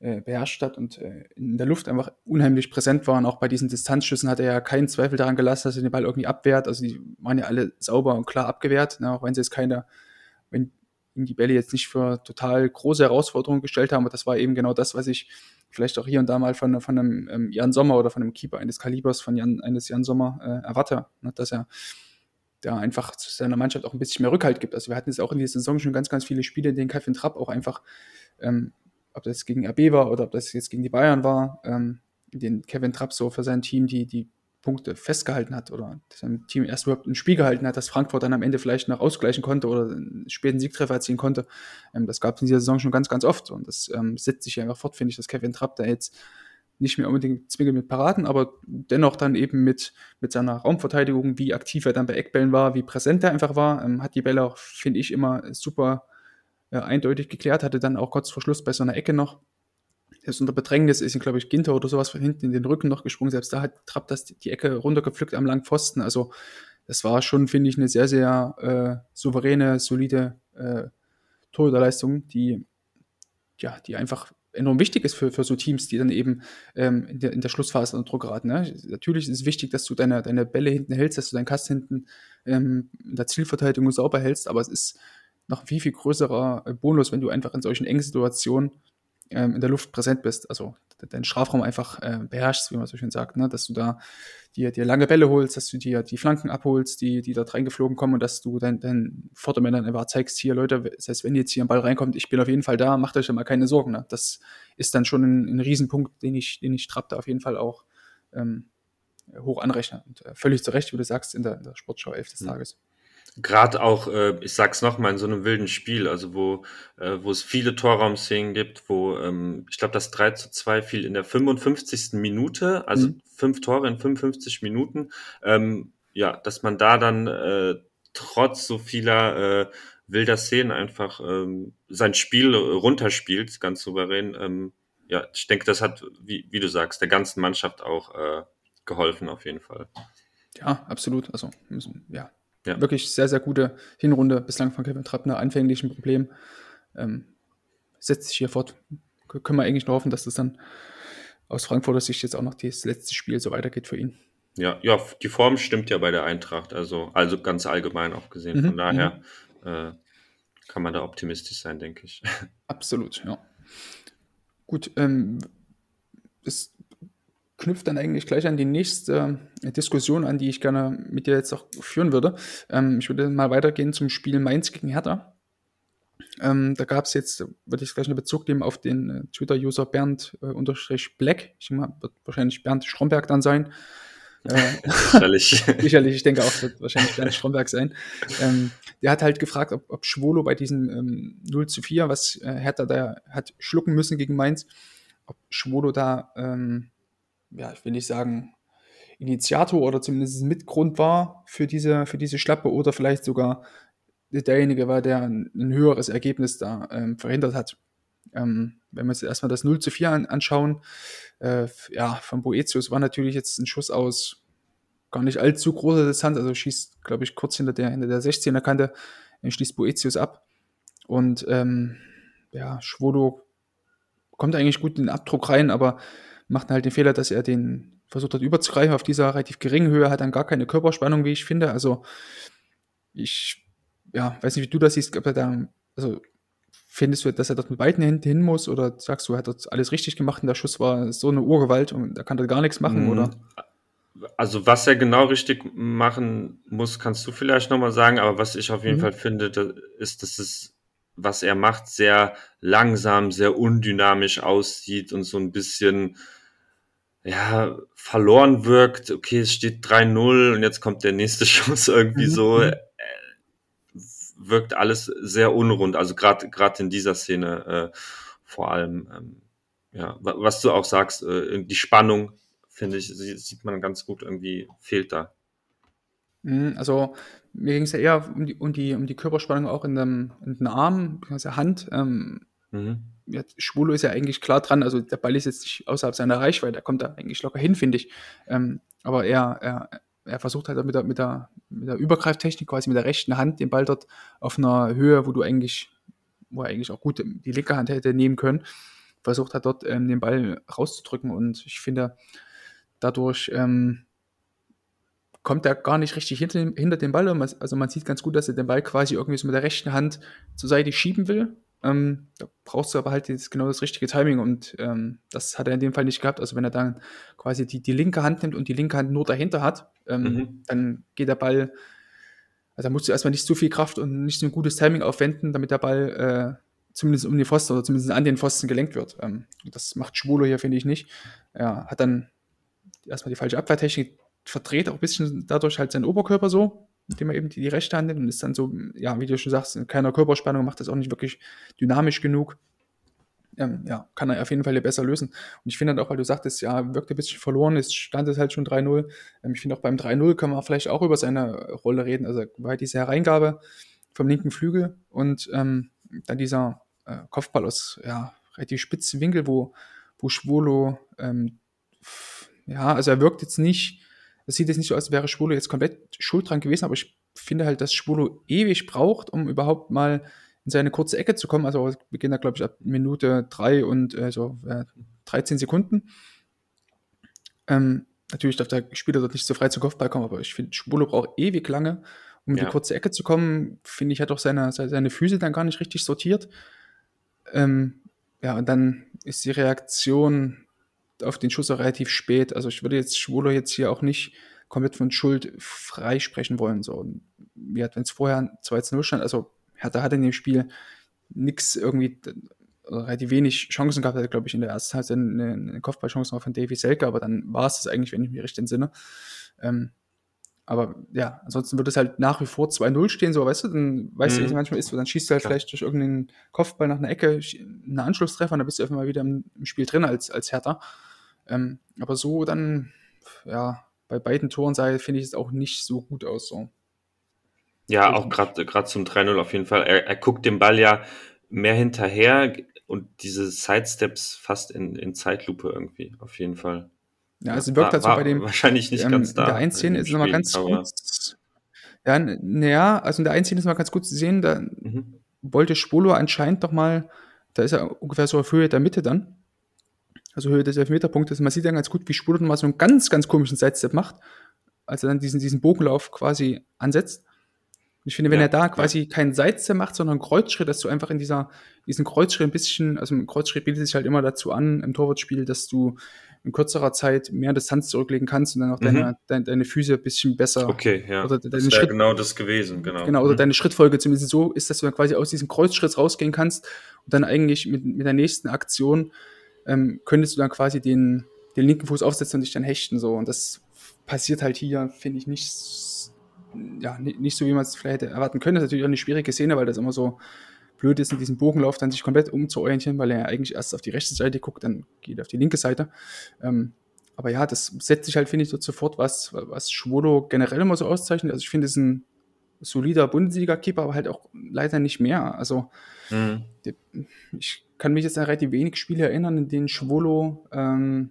äh, beherrscht hat und äh, in der Luft einfach unheimlich präsent war. Und auch bei diesen Distanzschüssen hat er ja keinen Zweifel daran gelassen, dass er den Ball irgendwie abwehrt. Also die waren ja alle sauber und klar abgewehrt, ne? auch wenn sie jetzt keine, wenn ihm die Bälle jetzt nicht für total große Herausforderungen gestellt haben. Aber das war eben genau das, was ich vielleicht auch hier und da mal von, von einem ähm, Jan Sommer oder von einem Keeper eines Kalibers von Jan, eines Jan Sommer äh, erwarte, ne, dass er da einfach zu seiner Mannschaft auch ein bisschen mehr Rückhalt gibt. Also wir hatten jetzt auch in dieser Saison schon ganz, ganz viele Spiele, in denen Kevin Trapp auch einfach, ähm, ob das gegen RB war oder ob das jetzt gegen die Bayern war, ähm, in denen Kevin Trapp so für sein Team die, die Punkte festgehalten hat oder seinem Team erst überhaupt ein Spiel gehalten hat, dass Frankfurt dann am Ende vielleicht noch ausgleichen konnte oder einen späten Siegtreffer erzielen konnte. Ähm, das gab es in dieser Saison schon ganz, ganz oft und das ähm, setzt sich einfach fort, finde ich, dass Kevin Trapp da jetzt nicht mehr unbedingt zwingend mit Paraden, aber dennoch dann eben mit, mit seiner Raumverteidigung, wie aktiv er dann bei Eckbällen war, wie präsent er einfach war, ähm, hat die Bälle auch, finde ich, immer super äh, eindeutig geklärt, hatte dann auch kurz vor Schluss bei so einer Ecke noch ist unter Bedrängnis, ist ihm, glaube ich, Ginter oder sowas von hinten in den Rücken noch gesprungen. Selbst da hat Trapp das die Ecke runtergepflückt am langen Pfosten. Also das war schon, finde ich, eine sehr, sehr äh, souveräne, solide äh, Torhüterleistung, die, ja, die einfach enorm wichtig ist für, für so Teams, die dann eben ähm, in, der, in der Schlussphase unter Druck geraten. Ne? Natürlich ist es wichtig, dass du deine, deine Bälle hinten hältst, dass du deinen Kast hinten ähm, in der Zielverteidigung sauber hältst, aber es ist noch viel, viel größerer äh, Bonus, wenn du einfach in solchen engen Situationen ähm, in der Luft präsent bist, also deinen Strafraum einfach äh, beherrschst, wie man so schön sagt, ne? dass du da dir, dir lange Bälle holst, dass du dir die Flanken abholst, die, die dort reingeflogen kommen und dass du deinen dein Vordermännern einfach zeigst, hier Leute, das heißt, wenn jetzt hier ein Ball reinkommt, ich bin auf jeden Fall da, macht euch ja mal keine Sorgen. Ne? Das ist dann schon ein, ein Riesenpunkt, den ich, den ich Trapp da auf jeden Fall auch ähm, hoch anrechne. Und äh, völlig zu Recht, wie du sagst, in der, in der Sportschau 11 des mhm. Tages. Gerade auch, äh, ich sag's nochmal, in so einem wilden Spiel, also wo, äh, wo es viele Torraumszenen gibt, wo ähm, ich glaube, das 3 zu 2 fiel in der 55. Minute, also mhm. fünf Tore in 55 Minuten. Ähm, ja, dass man da dann äh, trotz so vieler äh, wilder Szenen einfach ähm, sein Spiel runterspielt, ganz souverän. Ähm, ja, ich denke, das hat, wie, wie du sagst, der ganzen Mannschaft auch äh, geholfen, auf jeden Fall. Ja, absolut. Also, ja, ja. Wirklich sehr, sehr gute Hinrunde bislang von Kevin Trapp, ne, anfänglichen Problem. Ähm, setzt sich hier fort. Können wir eigentlich nur hoffen, dass das dann aus Frankfurter Sicht jetzt auch noch das letzte Spiel so weitergeht für ihn. Ja, ja, die Form stimmt ja bei der Eintracht, also, also ganz allgemein auch gesehen. Mhm, Von daher mhm. äh, kann man da optimistisch sein, denke ich. *laughs* Absolut, ja. Gut, ähm, es knüpft dann eigentlich gleich an die nächste äh, Diskussion an, die ich gerne mit dir jetzt auch führen würde. Ähm, ich würde mal weitergehen zum Spiel Mainz gegen Hertha. Ähm, da gab es jetzt, würde ich gleich einen Bezug nehmen auf den äh, Twitter-User Bernd-Black. Äh, ich denke mal, wird wahrscheinlich Bernd Stromberg dann sein. Äh, *laughs* sicherlich. *laughs* sicherlich, ich denke auch, wird wahrscheinlich Bernd Stromberg sein. Ähm, der hat halt gefragt, ob, ob Schwolo bei diesem ähm, 0 zu 4, was äh, Hertha da hat schlucken müssen gegen Mainz, ob Schwolo da ähm, ja, ich will nicht sagen, Initiator oder zumindest Mitgrund war für diese, für diese Schlappe oder vielleicht sogar derjenige war, der ein, höheres Ergebnis da ähm, verhindert hat. Ähm, wenn wir uns erstmal das 0 zu 4 an, anschauen, äh, ja, von Boetius war natürlich jetzt ein Schuss aus gar nicht allzu großer Distanz, also schießt, glaube ich, kurz hinter der, hinter der 16er Kante, schließt Boetius ab. Und ähm, ja, Schwodo kommt eigentlich gut in den Abdruck rein, aber macht halt den Fehler, dass er den versucht hat überzugreifen auf dieser relativ geringen Höhe, hat dann gar keine Körperspannung, wie ich finde. Also ich ja, weiß nicht, wie du das siehst, ob er da, also findest du, dass er dort mit beiden Händen hin muss oder sagst du, er hat dort alles richtig gemacht und der Schuss war so eine Urgewalt und da kann er gar nichts machen, mhm. oder? Also was er genau richtig machen muss, kannst du vielleicht nochmal sagen, aber was ich auf jeden mhm. Fall finde, ist, dass es, was er macht, sehr langsam, sehr undynamisch aussieht und so ein bisschen ja, verloren wirkt. Okay, es steht 3-0 und jetzt kommt der nächste *laughs* Schuss irgendwie mhm. so. Mhm. Äh, wirkt alles sehr unrund, also gerade gerade in dieser Szene äh, vor allem. Ähm, ja, was du auch sagst, äh, die Spannung finde ich, sieht man ganz gut irgendwie, fehlt da. Mhm, also mir ging es ja eher um die, um, die, um die Körperspannung auch in, dem, in den Armen, also Hand. Ähm, mhm. ja, Schwulo ist ja eigentlich klar dran, also der Ball ist jetzt nicht außerhalb seiner Reichweite, der kommt da eigentlich locker hin, finde ich. Ähm, aber er, er, er versucht halt mit der, mit, der, mit der Übergreiftechnik, quasi mit der rechten Hand, den Ball dort auf einer Höhe, wo du eigentlich, wo er eigentlich auch gut die linke Hand hätte nehmen können, versucht hat dort ähm, den Ball rauszudrücken und ich finde, Dadurch ähm, kommt er gar nicht richtig hinter, hinter den Ball. Also man sieht ganz gut, dass er den Ball quasi irgendwie so mit der rechten Hand zur Seite schieben will. Ähm, da brauchst du aber halt jetzt genau das richtige Timing und ähm, das hat er in dem Fall nicht gehabt. Also wenn er dann quasi die, die linke Hand nimmt und die linke Hand nur dahinter hat, ähm, mhm. dann geht der Ball, also da musst du erstmal nicht so viel Kraft und nicht so ein gutes Timing aufwenden, damit der Ball äh, zumindest um den Pfosten oder zumindest an den Pfosten gelenkt wird. Ähm, das macht Schwulo hier, finde ich, nicht. Er hat dann erstmal die falsche Abwehrtechnik, verdreht auch ein bisschen dadurch halt seinen Oberkörper so, indem er eben die, die rechte Hand nimmt und ist dann so, ja, wie du schon sagst, in keiner Körperspannung, macht das auch nicht wirklich dynamisch genug. Ähm, ja, kann er auf jeden Fall besser lösen. Und ich finde halt auch, weil du sagtest, ja, wirkt ein bisschen verloren, es stand es halt schon 3-0. Ähm, ich finde auch beim 3-0 kann man vielleicht auch über seine Rolle reden. Also halt diese Hereingabe vom linken Flügel und ähm, dann dieser äh, Kopfball aus ja, relativ spitzen Winkel, wo, wo Schwolo ähm, ja, also er wirkt jetzt nicht, es sieht jetzt nicht so aus, als wäre Schwulo jetzt komplett schuld dran gewesen, aber ich finde halt, dass Schwulo ewig braucht, um überhaupt mal in seine kurze Ecke zu kommen. Also wir beginnen da, glaube ich, ab Minute drei und äh, so äh, 13 Sekunden. Ähm, natürlich darf der Spieler dort nicht so frei zum Kopfball kommen, aber ich finde, Schwulo braucht ewig lange, um ja. die kurze Ecke zu kommen. Finde ich, hat auch seine, seine Füße dann gar nicht richtig sortiert. Ähm, ja, und dann ist die Reaktion auf den Schuss auch relativ spät. Also ich würde jetzt Schwuler jetzt hier auch nicht komplett von Schuld freisprechen wollen. So, wenn es vorher 2-0 stand, also Hertha hat in dem Spiel nichts irgendwie relativ wenig Chancen gehabt, hat glaube ich in der ersten Halbzeit eine, eine Kopfballchance von Davy Selke, aber dann war es das eigentlich, wenn ich mich richtig entsinne. Ähm, aber ja, ansonsten würde es halt nach wie vor 2-0 stehen, so, weißt du, dann weißt mhm. du, wie es manchmal ist, dann schießt du halt Klar. vielleicht durch irgendeinen Kopfball nach einer Ecke einen Anschlusstreffer und dann bist du einfach mal wieder im, im Spiel drin als, als Hertha. Ähm, aber so dann, ja, bei beiden Toren sei, finde ich es auch nicht so gut aus. So. Ja, auch gerade zum 3-0 auf jeden Fall. Er, er guckt den Ball ja mehr hinterher und diese Sidesteps fast in, in Zeitlupe irgendwie, auf jeden Fall. Ja, also wirkt halt so bei dem. Wahrscheinlich nicht ähm, ganz da. In der einen Szene ist nochmal ganz gut. Ja, naja, also in der einen Szene ist mal ganz gut zu sehen, da mhm. wollte Spolo anscheinend doch mal, da ist er ungefähr so auf Höhe der Mitte dann, also Höhe des Elfmeterpunktes. Man sieht dann ganz gut, wie Spolo mal so einen ganz, ganz komischen Sidestep macht, als er dann diesen, diesen Bogenlauf quasi ansetzt. Ich finde, wenn ja, er da quasi ja. keinen Sidestep macht, sondern einen Kreuzschritt, dass du einfach in dieser, diesen Kreuzschritt ein bisschen, also ein Kreuzschritt bietet sich halt immer dazu an im Torwartspiel, dass du in kürzerer Zeit mehr Distanz zurücklegen kannst und dann auch mhm. deine, deine, deine, Füße ein bisschen besser. Okay, ja. Oder deine das wäre genau das gewesen, genau. Genau, oder mhm. deine Schrittfolge zumindest so ist, dass du dann quasi aus diesem Kreuzschritt rausgehen kannst und dann eigentlich mit, mit der nächsten Aktion ähm, könntest du dann quasi den, den linken Fuß aufsetzen und dich dann hechten. So. Und das passiert halt hier, finde ich, nicht, ja, nicht, nicht so, wie man es vielleicht hätte erwarten können. Das ist natürlich auch eine schwierige Szene, weil das immer so blöd ist, in diesem Bogenlauf dann sich komplett umzuorientieren, weil er eigentlich erst auf die rechte Seite guckt, dann geht er auf die linke Seite. Ähm, aber ja, das setzt sich halt, finde ich, dort sofort, was, was Schwolo generell immer so auszeichnet. Also ich finde, es ist ein solider Bundesliga-Keeper, aber halt auch leider nicht mehr. Also mhm. ich kann mich jetzt an relativ wenig Spiele erinnern, in denen Schwolo ähm,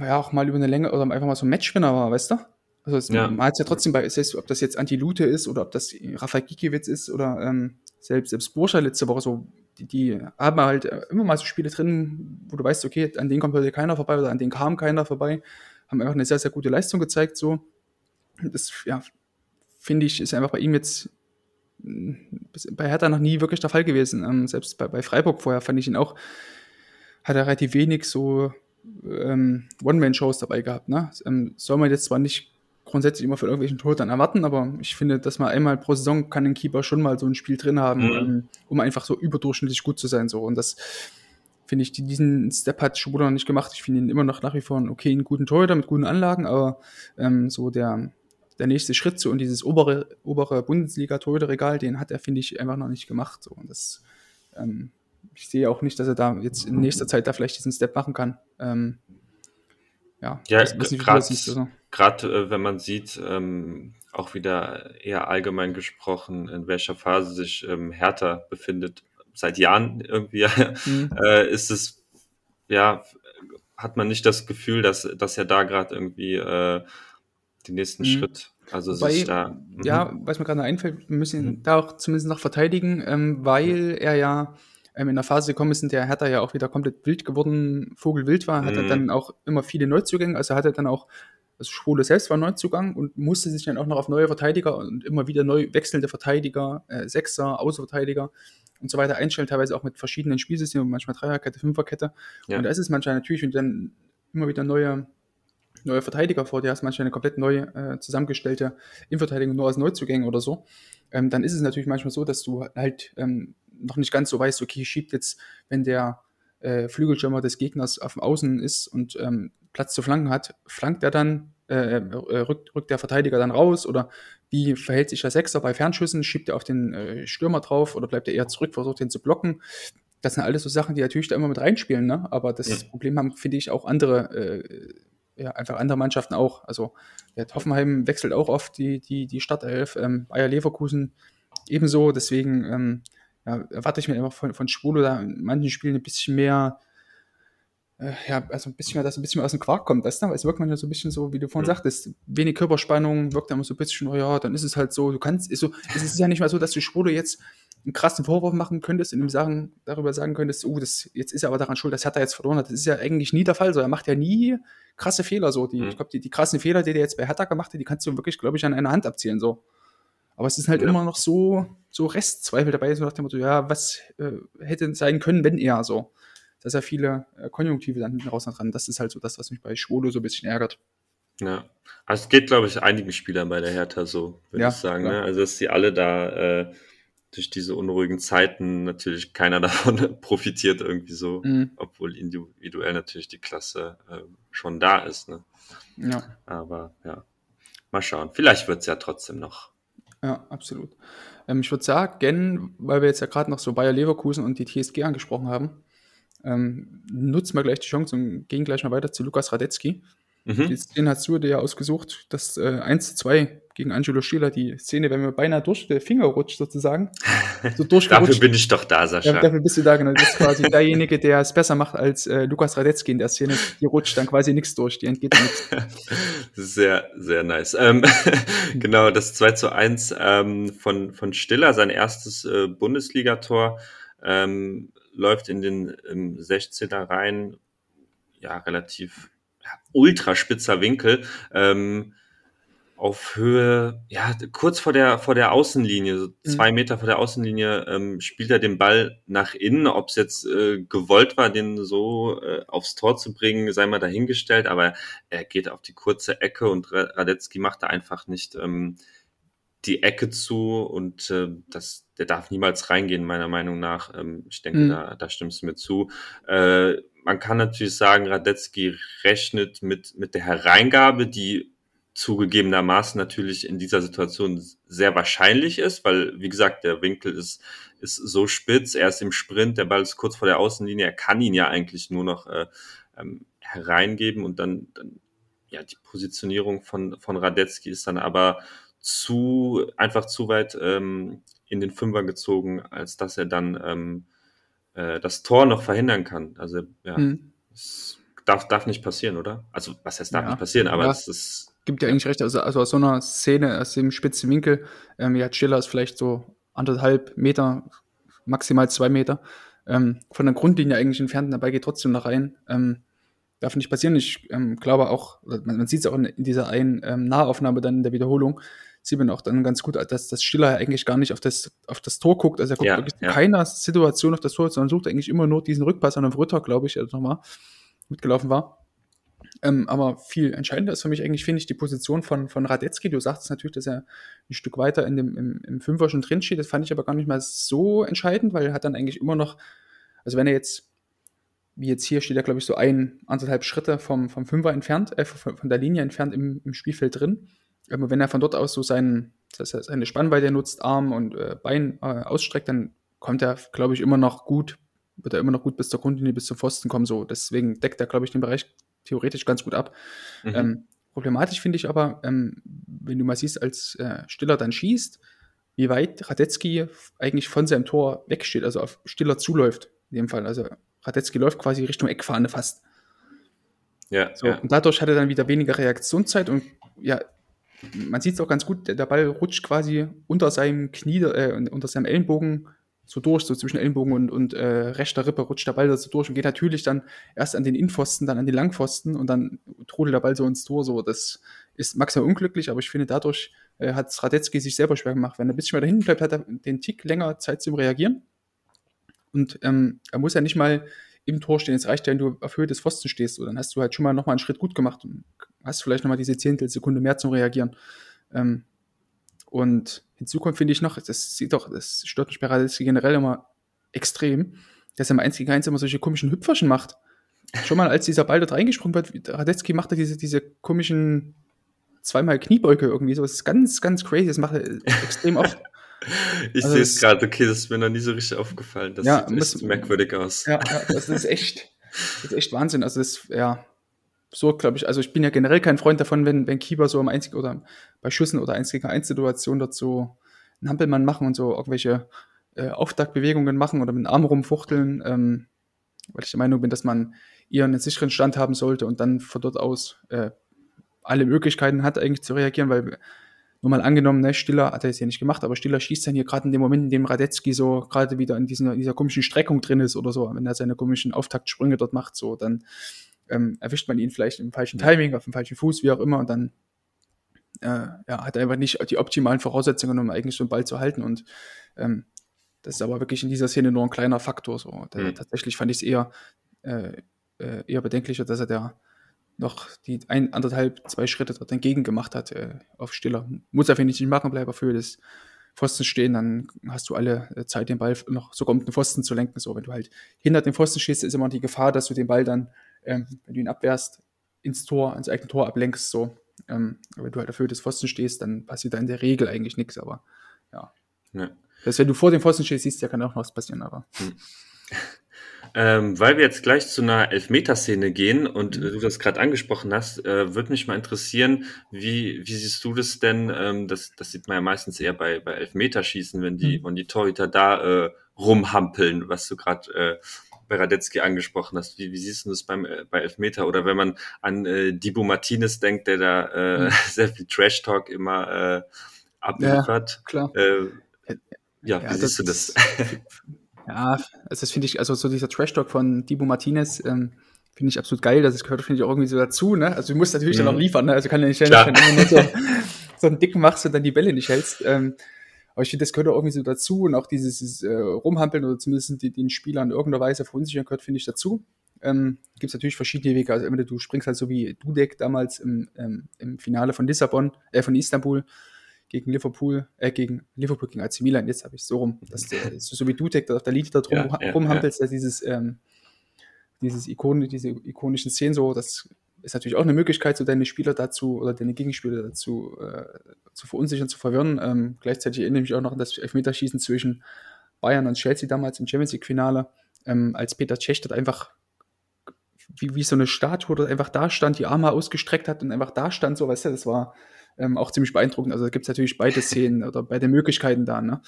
ja auch mal über eine Länge oder einfach mal so Matchwinner war, weißt du? Also es, ja. man hat es ja trotzdem bei, selbst ob das jetzt Anti-Lute ist oder ob das Rafael Gikiewicz ist oder ähm, selbst, selbst Burscha letzte Woche so, die, die, haben halt immer mal so Spiele drin, wo du weißt, okay, an denen kommt heute keiner vorbei oder an denen kam keiner vorbei, haben einfach eine sehr, sehr gute Leistung gezeigt, so. Das, ja, finde ich, ist einfach bei ihm jetzt bei Hertha noch nie wirklich der Fall gewesen. Ähm, selbst bei, bei Freiburg vorher fand ich ihn auch, hat er relativ wenig so ähm, One-Man-Shows dabei gehabt. Ne? Ähm, soll man jetzt zwar nicht grundsätzlich immer für irgendwelchen Torhütern erwarten, aber ich finde, dass man einmal pro Saison kann ein Keeper schon mal so ein Spiel drin haben, mhm. ähm, um einfach so überdurchschnittlich gut zu sein. So. Und das finde ich, diesen Step hat Schroeder noch nicht gemacht. Ich finde ihn immer noch nach wie vor einen okay, einen guten Torhüter mit guten Anlagen, aber ähm, so der, der nächste Schritt so und dieses obere, obere Bundesliga-Torhüterregal, den hat er, finde ich, einfach noch nicht gemacht. So. Und das, ähm, ich sehe auch nicht, dass er da jetzt in nächster Zeit da vielleicht diesen Step machen kann. Ähm, ja, ja gerade äh, wenn man sieht, ähm, auch wieder eher allgemein gesprochen, in welcher Phase sich ähm, Hertha befindet, seit Jahren irgendwie, *laughs* mhm. äh, ist es, ja, hat man nicht das Gefühl, dass, dass er da gerade irgendwie äh, den nächsten mhm. Schritt, also Wobei, sich da. Ja, was mir gerade einfällt, wir müssen ihn mhm. da auch zumindest noch verteidigen, ähm, weil er ja ähm, in der Phase gekommen ist, in der Hertha ja auch wieder komplett wild geworden, Vogelwild war, hat er mhm. dann auch immer viele Neuzugänge, also hat er dann auch also Schwule selbst war Neuzugang und musste sich dann auch noch auf neue Verteidiger und immer wieder neu wechselnde Verteidiger, äh, Sechser, Außenverteidiger und so weiter einstellen, teilweise auch mit verschiedenen Spielsystemen, manchmal Dreierkette, Fünferkette. Ja. Und da ist es manchmal natürlich, wenn du dann immer wieder neue, neue Verteidiger vor dir hast, manchmal eine komplett neu äh, zusammengestellte Innenverteidigung nur aus Neuzugängen oder so, ähm, dann ist es natürlich manchmal so, dass du halt ähm, noch nicht ganz so weißt, okay, schiebt jetzt, wenn der äh, Flügelstürmer des Gegners auf dem Außen ist und ähm, Platz zu flanken hat, flankt er dann, äh, äh, rückt, rückt der Verteidiger dann raus oder wie verhält sich der Sechser bei Fernschüssen? Schiebt er auf den äh, Stürmer drauf oder bleibt er eher zurück, versucht ihn zu blocken? Das sind alles so Sachen, die natürlich da immer mit reinspielen, ne? Aber das ja. Problem haben, finde ich, auch andere, äh, ja, einfach andere Mannschaften auch. Also ja, Hoffenheim wechselt auch oft die, die, die Startelf, ähm, Bayer Leverkusen ebenso, deswegen ähm, ja, erwarte ich mir einfach von, von Schwulo da in manchen Spielen ein bisschen mehr äh, ja, also ein bisschen mehr, dass ein bisschen mehr aus dem Quark kommt, weißt du? Es wirkt manchmal so ein bisschen so, wie du vorhin ja. sagtest, wenig Körperspannung, wirkt immer so ein bisschen, oh ja, dann ist es halt so, du kannst, ist so, es ist ja nicht mal so, dass du Schwulo jetzt einen krassen Vorwurf machen könntest und ihm sagen, darüber sagen könntest, oh, das, jetzt ist er aber daran schuld, das hat er jetzt verloren hat. Das ist ja eigentlich nie der Fall so. Er macht ja nie krasse Fehler so. Die, mhm. Ich glaube, die, die krassen Fehler, die der jetzt bei Hertha gemacht hat, die kannst du wirklich, glaube ich, an einer Hand abzielen so. Aber es ist halt ja. immer noch so, so Restzweifel dabei, so nach dem Motto, ja, was äh, hätte sein können, wenn er so dass er viele äh, Konjunktive dann hinten raus dran. Das ist halt so das, was mich bei Schwolo so ein bisschen ärgert. Ja, also es geht, glaube ich, einigen Spielern bei der Hertha so, würde ja, ich sagen. Ne? Also, dass sie alle da äh, durch diese unruhigen Zeiten natürlich keiner *laughs* davon profitiert irgendwie so, mhm. obwohl individuell natürlich die Klasse äh, schon da ist. Ne? Ja. Aber ja, mal schauen. Vielleicht wird es ja trotzdem noch. Ja, absolut. Ähm, ich würde sagen, weil wir jetzt ja gerade noch so Bayer Leverkusen und die TSG angesprochen haben, ähm, nutzen wir gleich die Chance und gehen gleich mal weiter zu Lukas Radetzky. Mhm. Den hast du dir ja ausgesucht, das äh, 1 zu 2 gegen Angelo Schiller, die Szene, wenn mir beinahe durch den Finger rutscht sozusagen. So *laughs* dafür bin ich doch da, Sascha. Ja, dafür bist du da, genau. Du bist quasi *laughs* derjenige, der es besser macht als äh, Lukas Radetzky in der Szene. Die rutscht dann quasi nichts durch, die entgeht nichts. *laughs* Sehr, sehr nice. Ähm, genau, das 2 zu 1 ähm, von, von Stiller, sein erstes äh, Bundesligator. Ähm, läuft in den im 16er rein, ja, relativ ja, ultraspitzer Winkel. Ähm, auf Höhe, ja, kurz vor der, vor der Außenlinie, so mhm. zwei mhm. Meter vor der Außenlinie, ähm, spielt er den Ball nach innen. Ob es jetzt äh, gewollt war, den so äh, aufs Tor zu bringen, sei mal dahingestellt, aber er geht auf die kurze Ecke und Radetzky macht da einfach nicht ähm, die Ecke zu und äh, das, der darf niemals reingehen, meiner Meinung nach. Ähm, ich denke, mhm. da, da stimmst du mir zu. Äh, man kann natürlich sagen, Radetzky rechnet mit, mit der Hereingabe, die zugegebenermaßen natürlich in dieser Situation sehr wahrscheinlich ist, weil, wie gesagt, der Winkel ist, ist so spitz, er ist im Sprint, der Ball ist kurz vor der Außenlinie, er kann ihn ja eigentlich nur noch äh, ähm, hereingeben und dann, dann ja, die Positionierung von, von Radetzky ist dann aber zu, einfach zu weit ähm, in den Fünfer gezogen, als dass er dann ähm, äh, das Tor noch verhindern kann. Also, ja, mhm. das darf, darf nicht passieren, oder? Also, was heißt, darf ja. nicht passieren, aber es ist. Gibt ja eigentlich recht. Also, also aus so einer Szene, aus dem spitzen Winkel, ähm, ja, Schiller ist vielleicht so anderthalb Meter, maximal zwei Meter ähm, von der Grundlinie eigentlich entfernt, dabei geht trotzdem noch rein. Ähm, darf nicht passieren. Ich ähm, glaube auch, man, man sieht es auch in, in dieser einen ähm, Nahaufnahme dann in der Wiederholung, sieht man auch dann ganz gut, dass das Stiller eigentlich gar nicht auf das, auf das Tor guckt. Also er guckt ja, wirklich ja. keiner Situation auf das Tor, sondern sucht eigentlich immer nur diesen Rückpass an den Rütter, glaube ich, der nochmal mitgelaufen war. Ähm, aber viel entscheidender ist für mich eigentlich, finde ich, die Position von, von Radetzky. Du sagst natürlich, dass er ein Stück weiter in dem, im, im Fünfer schon drin steht. Das fand ich aber gar nicht mal so entscheidend, weil er hat dann eigentlich immer noch, also wenn er jetzt, wie jetzt hier steht er, glaube ich, so ein, anderthalb Schritte vom, vom Fünfer entfernt, äh, von, von der Linie entfernt im, im Spielfeld drin. Wenn er von dort aus so seinen, seine Spannweite nutzt, Arm und äh, Bein äh, ausstreckt, dann kommt er, glaube ich, immer noch gut, wird er immer noch gut bis zur Grundlinie, bis zum Pfosten kommen. So, deswegen deckt er, glaube ich, den Bereich theoretisch ganz gut ab. Mhm. Ähm, problematisch finde ich aber, ähm, wenn du mal siehst, als äh, Stiller dann schießt, wie weit Radetzky eigentlich von seinem Tor wegsteht, also auf Stiller zuläuft, in dem Fall. Also Radetzky läuft quasi Richtung Eckfahne fast. Ja, so, ja. Und dadurch hat er dann wieder weniger Reaktionszeit und ja, man sieht es auch ganz gut, der Ball rutscht quasi unter seinem Knie, äh, unter seinem Ellenbogen so durch, so zwischen Ellenbogen und, und äh, rechter Rippe rutscht der Ball da so durch und geht natürlich dann erst an den Innenpfosten, dann an den Langpfosten und dann trudelt der Ball so ins Tor. So, das ist maximal unglücklich, aber ich finde, dadurch äh, hat Radetzky sich selber schwer gemacht. Wenn er ein bisschen weiter hinten bleibt, hat er den Tick länger Zeit zum Reagieren. Und ähm, er muss ja nicht mal im Tor stehen. Es reicht ja, wenn du auf Höhe des Pfosten stehst. So, dann hast du halt schon mal nochmal einen Schritt gut gemacht und hast vielleicht nochmal diese Zehntelsekunde mehr zum Reagieren. Ähm, und hinzu kommt, finde ich noch, das sieht doch, das stört mich bei Radetzky generell immer extrem, dass er im 1 gegen 1 immer solche komischen Hüpferchen macht. Schon mal, als dieser Ball dort reingesprungen wird, Radetzky macht er diese, diese komischen zweimal Kniebeuge irgendwie so. Das ist ganz, ganz crazy. Das macht er *laughs* extrem oft. *laughs* ich also sehe es gerade, okay, das ist mir noch nie so richtig aufgefallen. Das ja, sieht muss, merkwürdig aus. Ja, ja, das ist echt, *laughs* das ist echt Wahnsinn. Also das, ja, so, glaube ich, also ich bin ja generell kein Freund davon, wenn, wenn Keeper so am einzigen oder bei Schüssen oder 1 gegen 1 Situationen dazu einen Hampelmann machen und so irgendwelche äh, Auftaktbewegungen machen oder mit dem Arm rumfuchteln, ähm, weil ich der Meinung bin, dass man eher einen sicheren Stand haben sollte und dann von dort aus äh, alle Möglichkeiten hat, eigentlich zu reagieren, weil nur mal angenommen, ne, Stiller hat er jetzt hier nicht gemacht, aber Stiller schießt dann hier gerade in dem Moment, in dem Radetzky so gerade wieder in dieser, dieser komischen Streckung drin ist oder so, wenn er seine komischen Auftaktsprünge dort macht, so, dann ähm, erwischt man ihn vielleicht im falschen Timing, auf dem falschen Fuß, wie auch immer, und dann äh, ja, hat er einfach nicht die optimalen Voraussetzungen, um eigentlich so einen Ball zu halten. Und ähm, das ist aber wirklich in dieser Szene nur ein kleiner Faktor. So. Mhm. Tatsächlich fand ich es eher, äh, äh, eher bedenklicher, dass er da noch die ein, anderthalb, zwei Schritte dort entgegen gemacht hat äh, auf Stiller. Muss er, finde ich, nicht machen, bleibt er für das Pfosten stehen, dann hast du alle äh, Zeit, den Ball noch sogar um den Pfosten zu lenken. So, wenn du halt hinter dem Pfosten stehst, ist immer die Gefahr, dass du den Ball dann ähm, wenn du ihn abwehrst, ins Tor, ans eigene Tor ablenkst, so. Ähm, wenn du halt dafür des Pfosten stehst, dann passiert da in der Regel eigentlich nichts, aber ja. ja. Das, wenn du vor dem Pfosten stehst, siehst du, ja, kann auch noch was passieren, aber. Hm. Ähm, weil wir jetzt gleich zu einer Elfmeterszene gehen und mhm. du das gerade angesprochen hast, äh, würde mich mal interessieren, wie, wie siehst du das denn? Ähm, das, das sieht man ja meistens eher bei, bei Elfmeterschießen, wenn die, mhm. wenn die Torhüter da äh, rumhampeln, was du gerade äh, bei Radetzky angesprochen hast. Wie, wie siehst du das beim, äh, bei Elfmeter? Oder wenn man an äh, Dibu Martinez denkt, der da äh, mhm. *laughs* sehr viel Trash-Talk immer äh, abliefert. Ja, klar. Äh, ja, wie ja, siehst du das? *laughs* ja, also das finde ich, also so dieser Trash-Talk von Dibu Martinez, ähm, finde ich absolut geil. Das gehört, finde ich, auch irgendwie so dazu, ne? Also du musst natürlich mhm. dann auch liefern, ne? Also kann ja nicht, wenn du nur so, *laughs* so einen Dicken machst und dann die Bälle nicht hältst. Ähm, aber ich finde, das gehört auch irgendwie so dazu und auch dieses, dieses äh, Rumhampeln oder zumindest die, den Spieler in irgendeiner Weise verunsichern gehört, finde ich dazu. Ähm, Gibt es natürlich verschiedene Wege. Also entweder du springst halt so wie Dudek damals im, ähm, im Finale von Lissabon, äh, von Istanbul gegen Liverpool, äh, gegen Liverpool gegen AC Milan, jetzt habe ich so rum, dass der, *laughs* so wie Dudek auf der Linie da drum ja, ja, rumhampelst, ja. dieses, ähm, dieses Ikon, diese ikonischen Szenen so, das ist natürlich auch eine Möglichkeit, so deine Spieler dazu oder deine Gegenspieler dazu äh, zu verunsichern, zu verwirren. Ähm, gleichzeitig erinnere ich mich auch noch an das Elfmeterschießen zwischen Bayern und Chelsea damals im Champions League-Finale, ähm, als Peter Cech dort einfach wie, wie so eine Statue dort einfach da stand, die Arme ausgestreckt hat und einfach da stand, so, weißt du, das war ähm, auch ziemlich beeindruckend. Also da gibt es natürlich beide Szenen oder beide Möglichkeiten da, ne?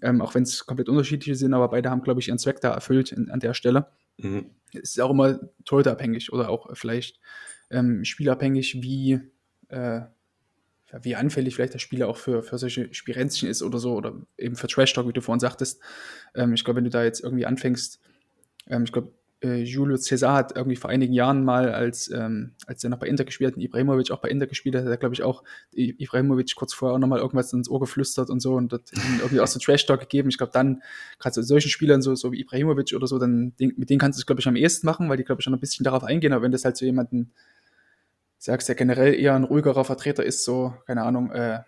Ähm, auch wenn es komplett unterschiedliche sind, aber beide haben, glaube ich, ihren Zweck da erfüllt in, an der Stelle. Mhm. Es ist auch immer torhüterabhängig oder auch vielleicht ähm, spielabhängig, wie, äh, wie anfällig vielleicht der Spieler auch für, für solche Spirenzchen ist oder so, oder eben für Trash Talk, wie du vorhin sagtest. Ähm, ich glaube, wenn du da jetzt irgendwie anfängst, ähm, ich glaube, äh, Julio Cesar hat irgendwie vor einigen Jahren mal, als, ähm, als er noch bei Inter gespielt hat und Ibrahimovic auch bei Inter gespielt hat, hat er, glaube ich, auch Ibrahimovic kurz vorher auch nochmal irgendwas ins Ohr geflüstert und so und dort irgendwie auch so Trash-Talk gegeben. Ich glaube, dann, gerade so solchen Spielern, so, so wie Ibrahimovic oder so, dann mit denen kannst du es, glaube ich, am ehesten machen, weil die, glaube ich, schon ein bisschen darauf eingehen, aber wenn das halt so jemanden sagst, der generell eher ein ruhigerer Vertreter ist, so, keine Ahnung, äh,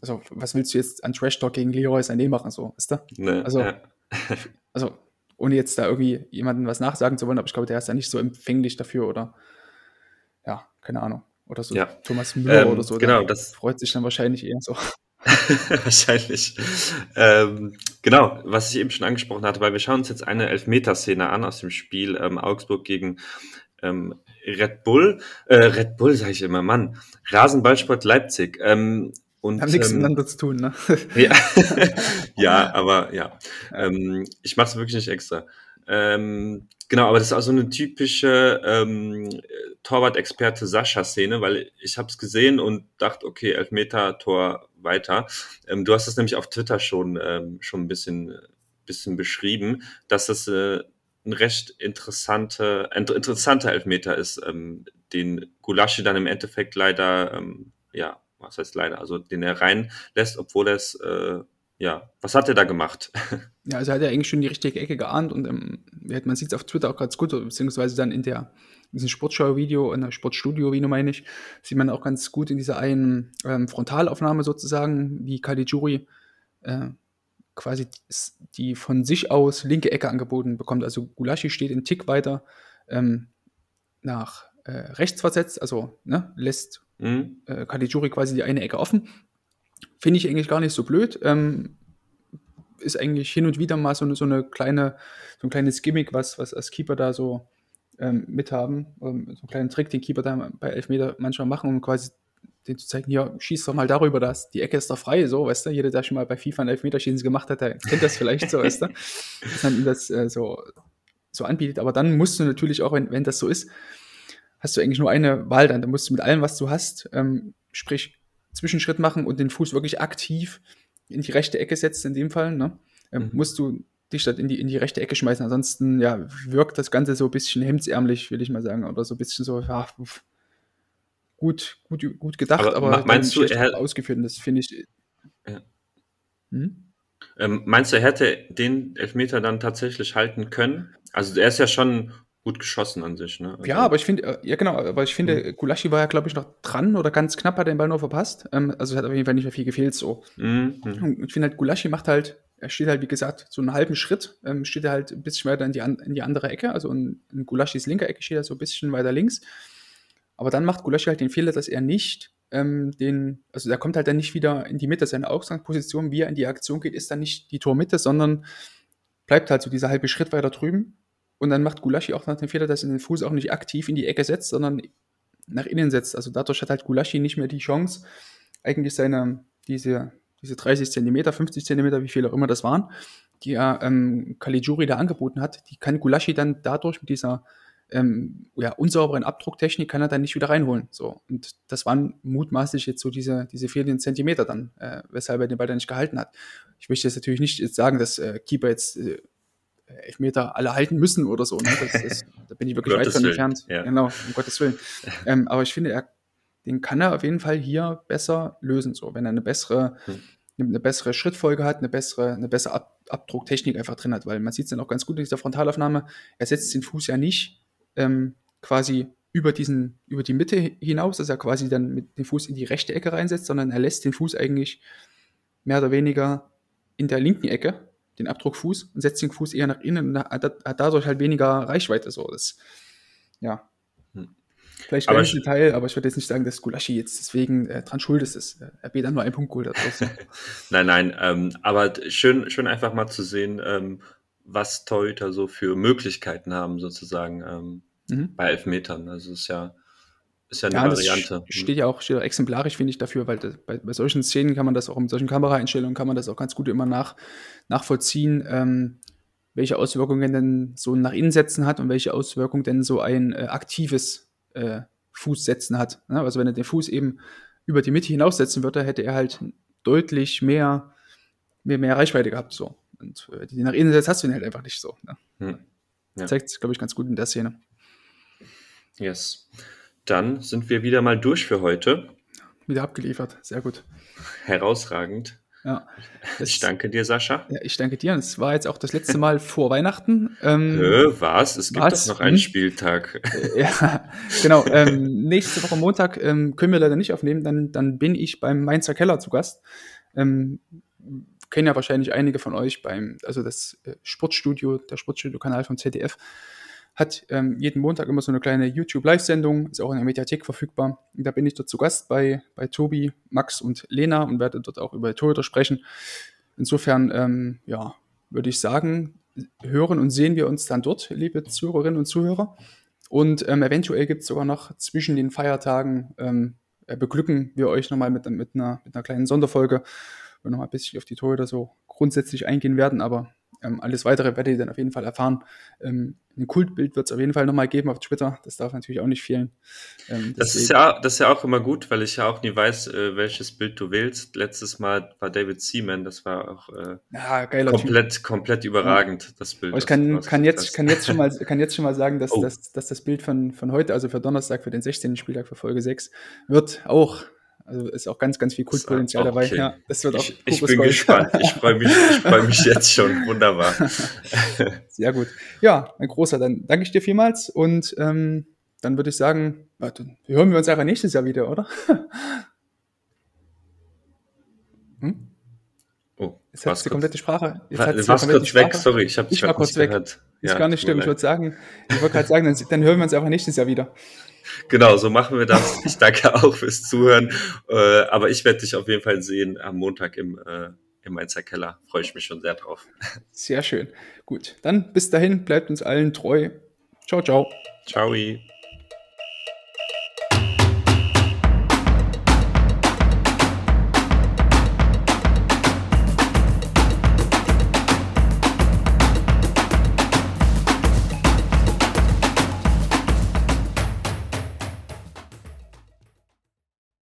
also was willst du jetzt an Trash-Talk gegen Leroy Sané machen, so, weißt du? Nee, also, ja. also ohne jetzt da irgendwie jemandem was nachsagen zu wollen, aber ich glaube, der ist ja nicht so empfänglich dafür oder ja, keine Ahnung. Oder so ja. Thomas Müller ähm, oder so. Genau, das freut sich dann wahrscheinlich eher so. *laughs* wahrscheinlich. Ähm, genau, was ich eben schon angesprochen hatte, weil wir schauen uns jetzt eine Elfmeterszene an aus dem Spiel ähm, Augsburg gegen ähm, Red Bull. Äh, Red Bull sage ich immer, Mann. Rasenballsport Leipzig. Und, Haben nichts ähm, miteinander zu tun, ne? *laughs* ja, *laughs* ja aber ja. Ähm, ich mache es wirklich nicht extra. Ähm, genau, aber das ist auch so eine typische ähm, Torwart-Experte Sascha-Szene, weil ich habe es gesehen und dachte, okay, Elfmeter, Tor weiter. Ähm, du hast es nämlich auf Twitter schon, ähm, schon ein bisschen, bisschen beschrieben, dass das äh, ein recht interessante, interessanter Elfmeter ist, ähm, den Gulaschi dann im Endeffekt leider ähm, ja, was heißt leider, also den er reinlässt, obwohl er es, äh, ja, was hat er da gemacht? *laughs* Ja, also er hat ja eigentlich schon die richtige Ecke geahnt und ähm, man sieht es auf Twitter auch ganz gut, beziehungsweise dann in der diesem Sportschau-Video, in der Sportstudio-Video meine ich, sieht man auch ganz gut in dieser einen ähm, Frontalaufnahme sozusagen, wie Caligiuri äh, quasi die von sich aus linke Ecke angeboten bekommt. Also Gulaschi steht einen Tick weiter ähm, nach äh, rechts versetzt, also ne, lässt mhm. äh, Caligiuri quasi die eine Ecke offen. Finde ich eigentlich gar nicht so blöd. Ähm, ist eigentlich hin und wieder mal so eine, so eine kleine, so ein kleines Gimmick, was, was als Keeper da so ähm, mithaben. Ähm, so einen kleinen Trick, den Keeper da bei Elfmeter manchmal machen, um quasi den zu zeigen, ja, schieß doch mal darüber, dass die Ecke ist doch frei, so, weißt du, jeder, der schon mal bei FIFA einen Elfmeterschießen gemacht hat, der kennt das vielleicht so, weißt du, *laughs* dass man ihm das äh, so, so anbietet, aber dann musst du natürlich auch, wenn, wenn das so ist, hast du eigentlich nur eine Wahl dann. Da musst du mit allem, was du hast, ähm, sprich Zwischenschritt machen und den Fuß wirklich aktiv in die rechte Ecke setzen, in dem Fall, ne? Ähm, mhm. musst du dich statt in die, in die rechte Ecke schmeißen. Ansonsten, ja, wirkt das Ganze so ein bisschen hemdsärmlich, will ich mal sagen. Oder so ein bisschen so, ja, gut, gut, gut gedacht, aber, aber meinst du, er ausgeführt. Und das finde ich. Ja. Hm? Ähm, meinst du, er hätte den Elfmeter dann tatsächlich halten können? Also er ist ja schon gut geschossen an sich. Ne? Also ja, aber ich finde, äh, ja genau, aber ich finde, mhm. Gulaschi war ja, glaube ich, noch dran oder ganz knapp hat den Ball nur verpasst. Ähm, also es hat auf jeden Fall nicht mehr viel gefehlt so. Mhm. Und ich finde halt, Gulaschi macht halt, er steht halt, wie gesagt, so einen halben Schritt, ähm, steht er halt ein bisschen weiter in die, in die andere Ecke, also in, in Gulaschis linker Ecke steht er so ein bisschen weiter links. Aber dann macht Gulaschi halt den Fehler, dass er nicht ähm, den, also er kommt halt dann nicht wieder in die Mitte. Seine Ausgangsposition, wie er in die Aktion geht, ist dann nicht die Tormitte, sondern bleibt halt so dieser halbe Schritt weiter drüben und dann macht Gulaschi auch nach dem Fehler, dass er den Fuß auch nicht aktiv in die Ecke setzt, sondern nach innen setzt. Also dadurch hat halt Gulaschi nicht mehr die Chance, eigentlich seine, diese, diese 30 Zentimeter, 50 Zentimeter, wie viel auch immer das waren, die er ähm, Caligiuri da angeboten hat, die kann Gulaschi dann dadurch mit dieser ähm, ja, unsauberen Abdrucktechnik kann er dann nicht wieder reinholen. So. Und das waren mutmaßlich jetzt so diese, diese fehlenden Zentimeter dann, äh, weshalb er den Ball dann nicht gehalten hat. Ich möchte jetzt natürlich nicht jetzt sagen, dass äh, Keeper jetzt äh, Elfmeter alle halten müssen oder so. Ne? Das, das, da bin ich wirklich weit von entfernt. Ja. Genau, um Gottes Willen. Ähm, aber ich finde, er, den kann er auf jeden Fall hier besser lösen, so, wenn er eine bessere, hm. eine bessere Schrittfolge hat, eine bessere, eine bessere Ab Abdrucktechnik einfach drin hat, weil man sieht es dann auch ganz gut in dieser Frontalaufnahme. Er setzt den Fuß ja nicht ähm, quasi über diesen, über die Mitte hinaus, dass er quasi dann mit dem Fuß in die rechte Ecke reinsetzt, sondern er lässt den Fuß eigentlich mehr oder weniger in der linken Ecke den Abdruckfuß und setzt den Fuß eher nach innen und hat, hat dadurch halt weniger Reichweite. So. Das, ja. Hm. Vielleicht ein Detail, aber ich würde jetzt nicht sagen, dass Gulaschi jetzt deswegen äh, dran schuld ist. Er hat dann nur einen Punkt geholt. So. *laughs* nein, nein, ähm, aber schön, schön einfach mal zu sehen, ähm, was Torhüter so für Möglichkeiten haben, sozusagen ähm, mhm. bei Elfmetern. Also es ist ja ist ja eine Ja, Variante. sch- steht ja auch, steht auch exemplarisch, finde ich, dafür, weil das, bei, bei solchen Szenen kann man das auch mit solchen Kameraeinstellungen kann man das auch ganz gut immer nach, nachvollziehen, ähm, welche Auswirkungen denn so ein nach innen setzen hat und welche Auswirkungen denn so ein äh, aktives äh, Fußsetzen hat. Ne? Also wenn er den Fuß eben über die Mitte hinaussetzen würde, hätte er halt deutlich mehr, mehr, mehr Reichweite gehabt. So. Und äh, die nach innen setzt, hast du ihn halt einfach nicht so. Ne? Hm. Ja. Zeigt es, glaube ich, ganz gut in der Szene. Yes. Dann sind wir wieder mal durch für heute. Wieder abgeliefert. Sehr gut. Herausragend. Ja. Ich danke dir, Sascha. Ja, ich danke dir. Es war jetzt auch das letzte Mal vor Weihnachten. Ähm, Hä, was? Es gibt was? doch noch einen Hm? Spieltag. ja, genau. Ähm, nächste Woche Montag ähm, können wir leider nicht aufnehmen. Dann, dann bin ich beim Mainzer Keller zu Gast. Ähm, kennen ja wahrscheinlich einige von euch beim, also das äh, Sportstudio, der Sportstudio-Kanal vom ZDF, hat ähm, jeden Montag immer so eine kleine YouTube-Live-Sendung, ist auch in der Mediathek verfügbar. Und da bin ich dort zu Gast bei, bei Tobi, Max und Lena und werde dort auch über Torhüter sprechen. Insofern, ähm, ja, würde ich sagen, hören und sehen wir uns dann dort, liebe Zuhörerinnen und Zuhörer. Und ähm, eventuell gibt es sogar noch zwischen den Feiertagen, ähm, äh, beglücken wir euch nochmal mit, mit, einer, mit einer kleinen Sonderfolge, wo wir nochmal ein bisschen auf die Torhüter so grundsätzlich eingehen werden, aber ähm, alles weitere werdet ihr dann auf jeden Fall erfahren. Ähm, ein Kultbild wird es auf jeden Fall nochmal geben auf Twitter, das darf natürlich auch nicht fehlen. Ähm, Das ist, ja, das ist ja auch immer gut, weil ich ja auch nie weiß, äh, welches Bild du wählst. Letztes Mal war David Seaman, das war auch äh, ja, Typ. komplett, komplett überragend, das Bild. Aber ich kann, kann, jetzt, kann, jetzt schon mal, *laughs* kann jetzt schon mal sagen, dass, Oh. dass, dass das Bild von, von heute, also für Donnerstag, für den 16. Spieltag, für Folge 6, wird auch, also ist auch ganz, ganz viel Kultpotenzial auch dabei. okay. Ja, das wird auch Ich, ich bin Gold. gespannt. Ich freue mich, ich freue mich jetzt schon. Wunderbar. *laughs* Sehr gut. Ja, mein Großer, dann danke ich dir vielmals und ähm, dann würde ich sagen, dann hören wir uns einfach nächstes Jahr wieder, oder? *laughs* hm? Oh, Jetzt hat die komplette Sprache. Jetzt War- komplette kurz weg, Sprache- sorry, ich habe Ich war kurz weg. gehört. Ist Ja, gar nicht schlimm. Ich würde sagen, ich wollte gerade sagen, dann, dann hören wir uns einfach nächstes Jahr wieder. Genau, so machen wir das. Ich danke *laughs* auch fürs Zuhören. Äh, aber ich werde dich auf jeden Fall sehen am Montag im, äh, im Mainzer Keller. Freue ich mich schon sehr drauf. Sehr schön. Gut, dann bis dahin, bleibt uns allen treu. Ciao, ciao. Ciao.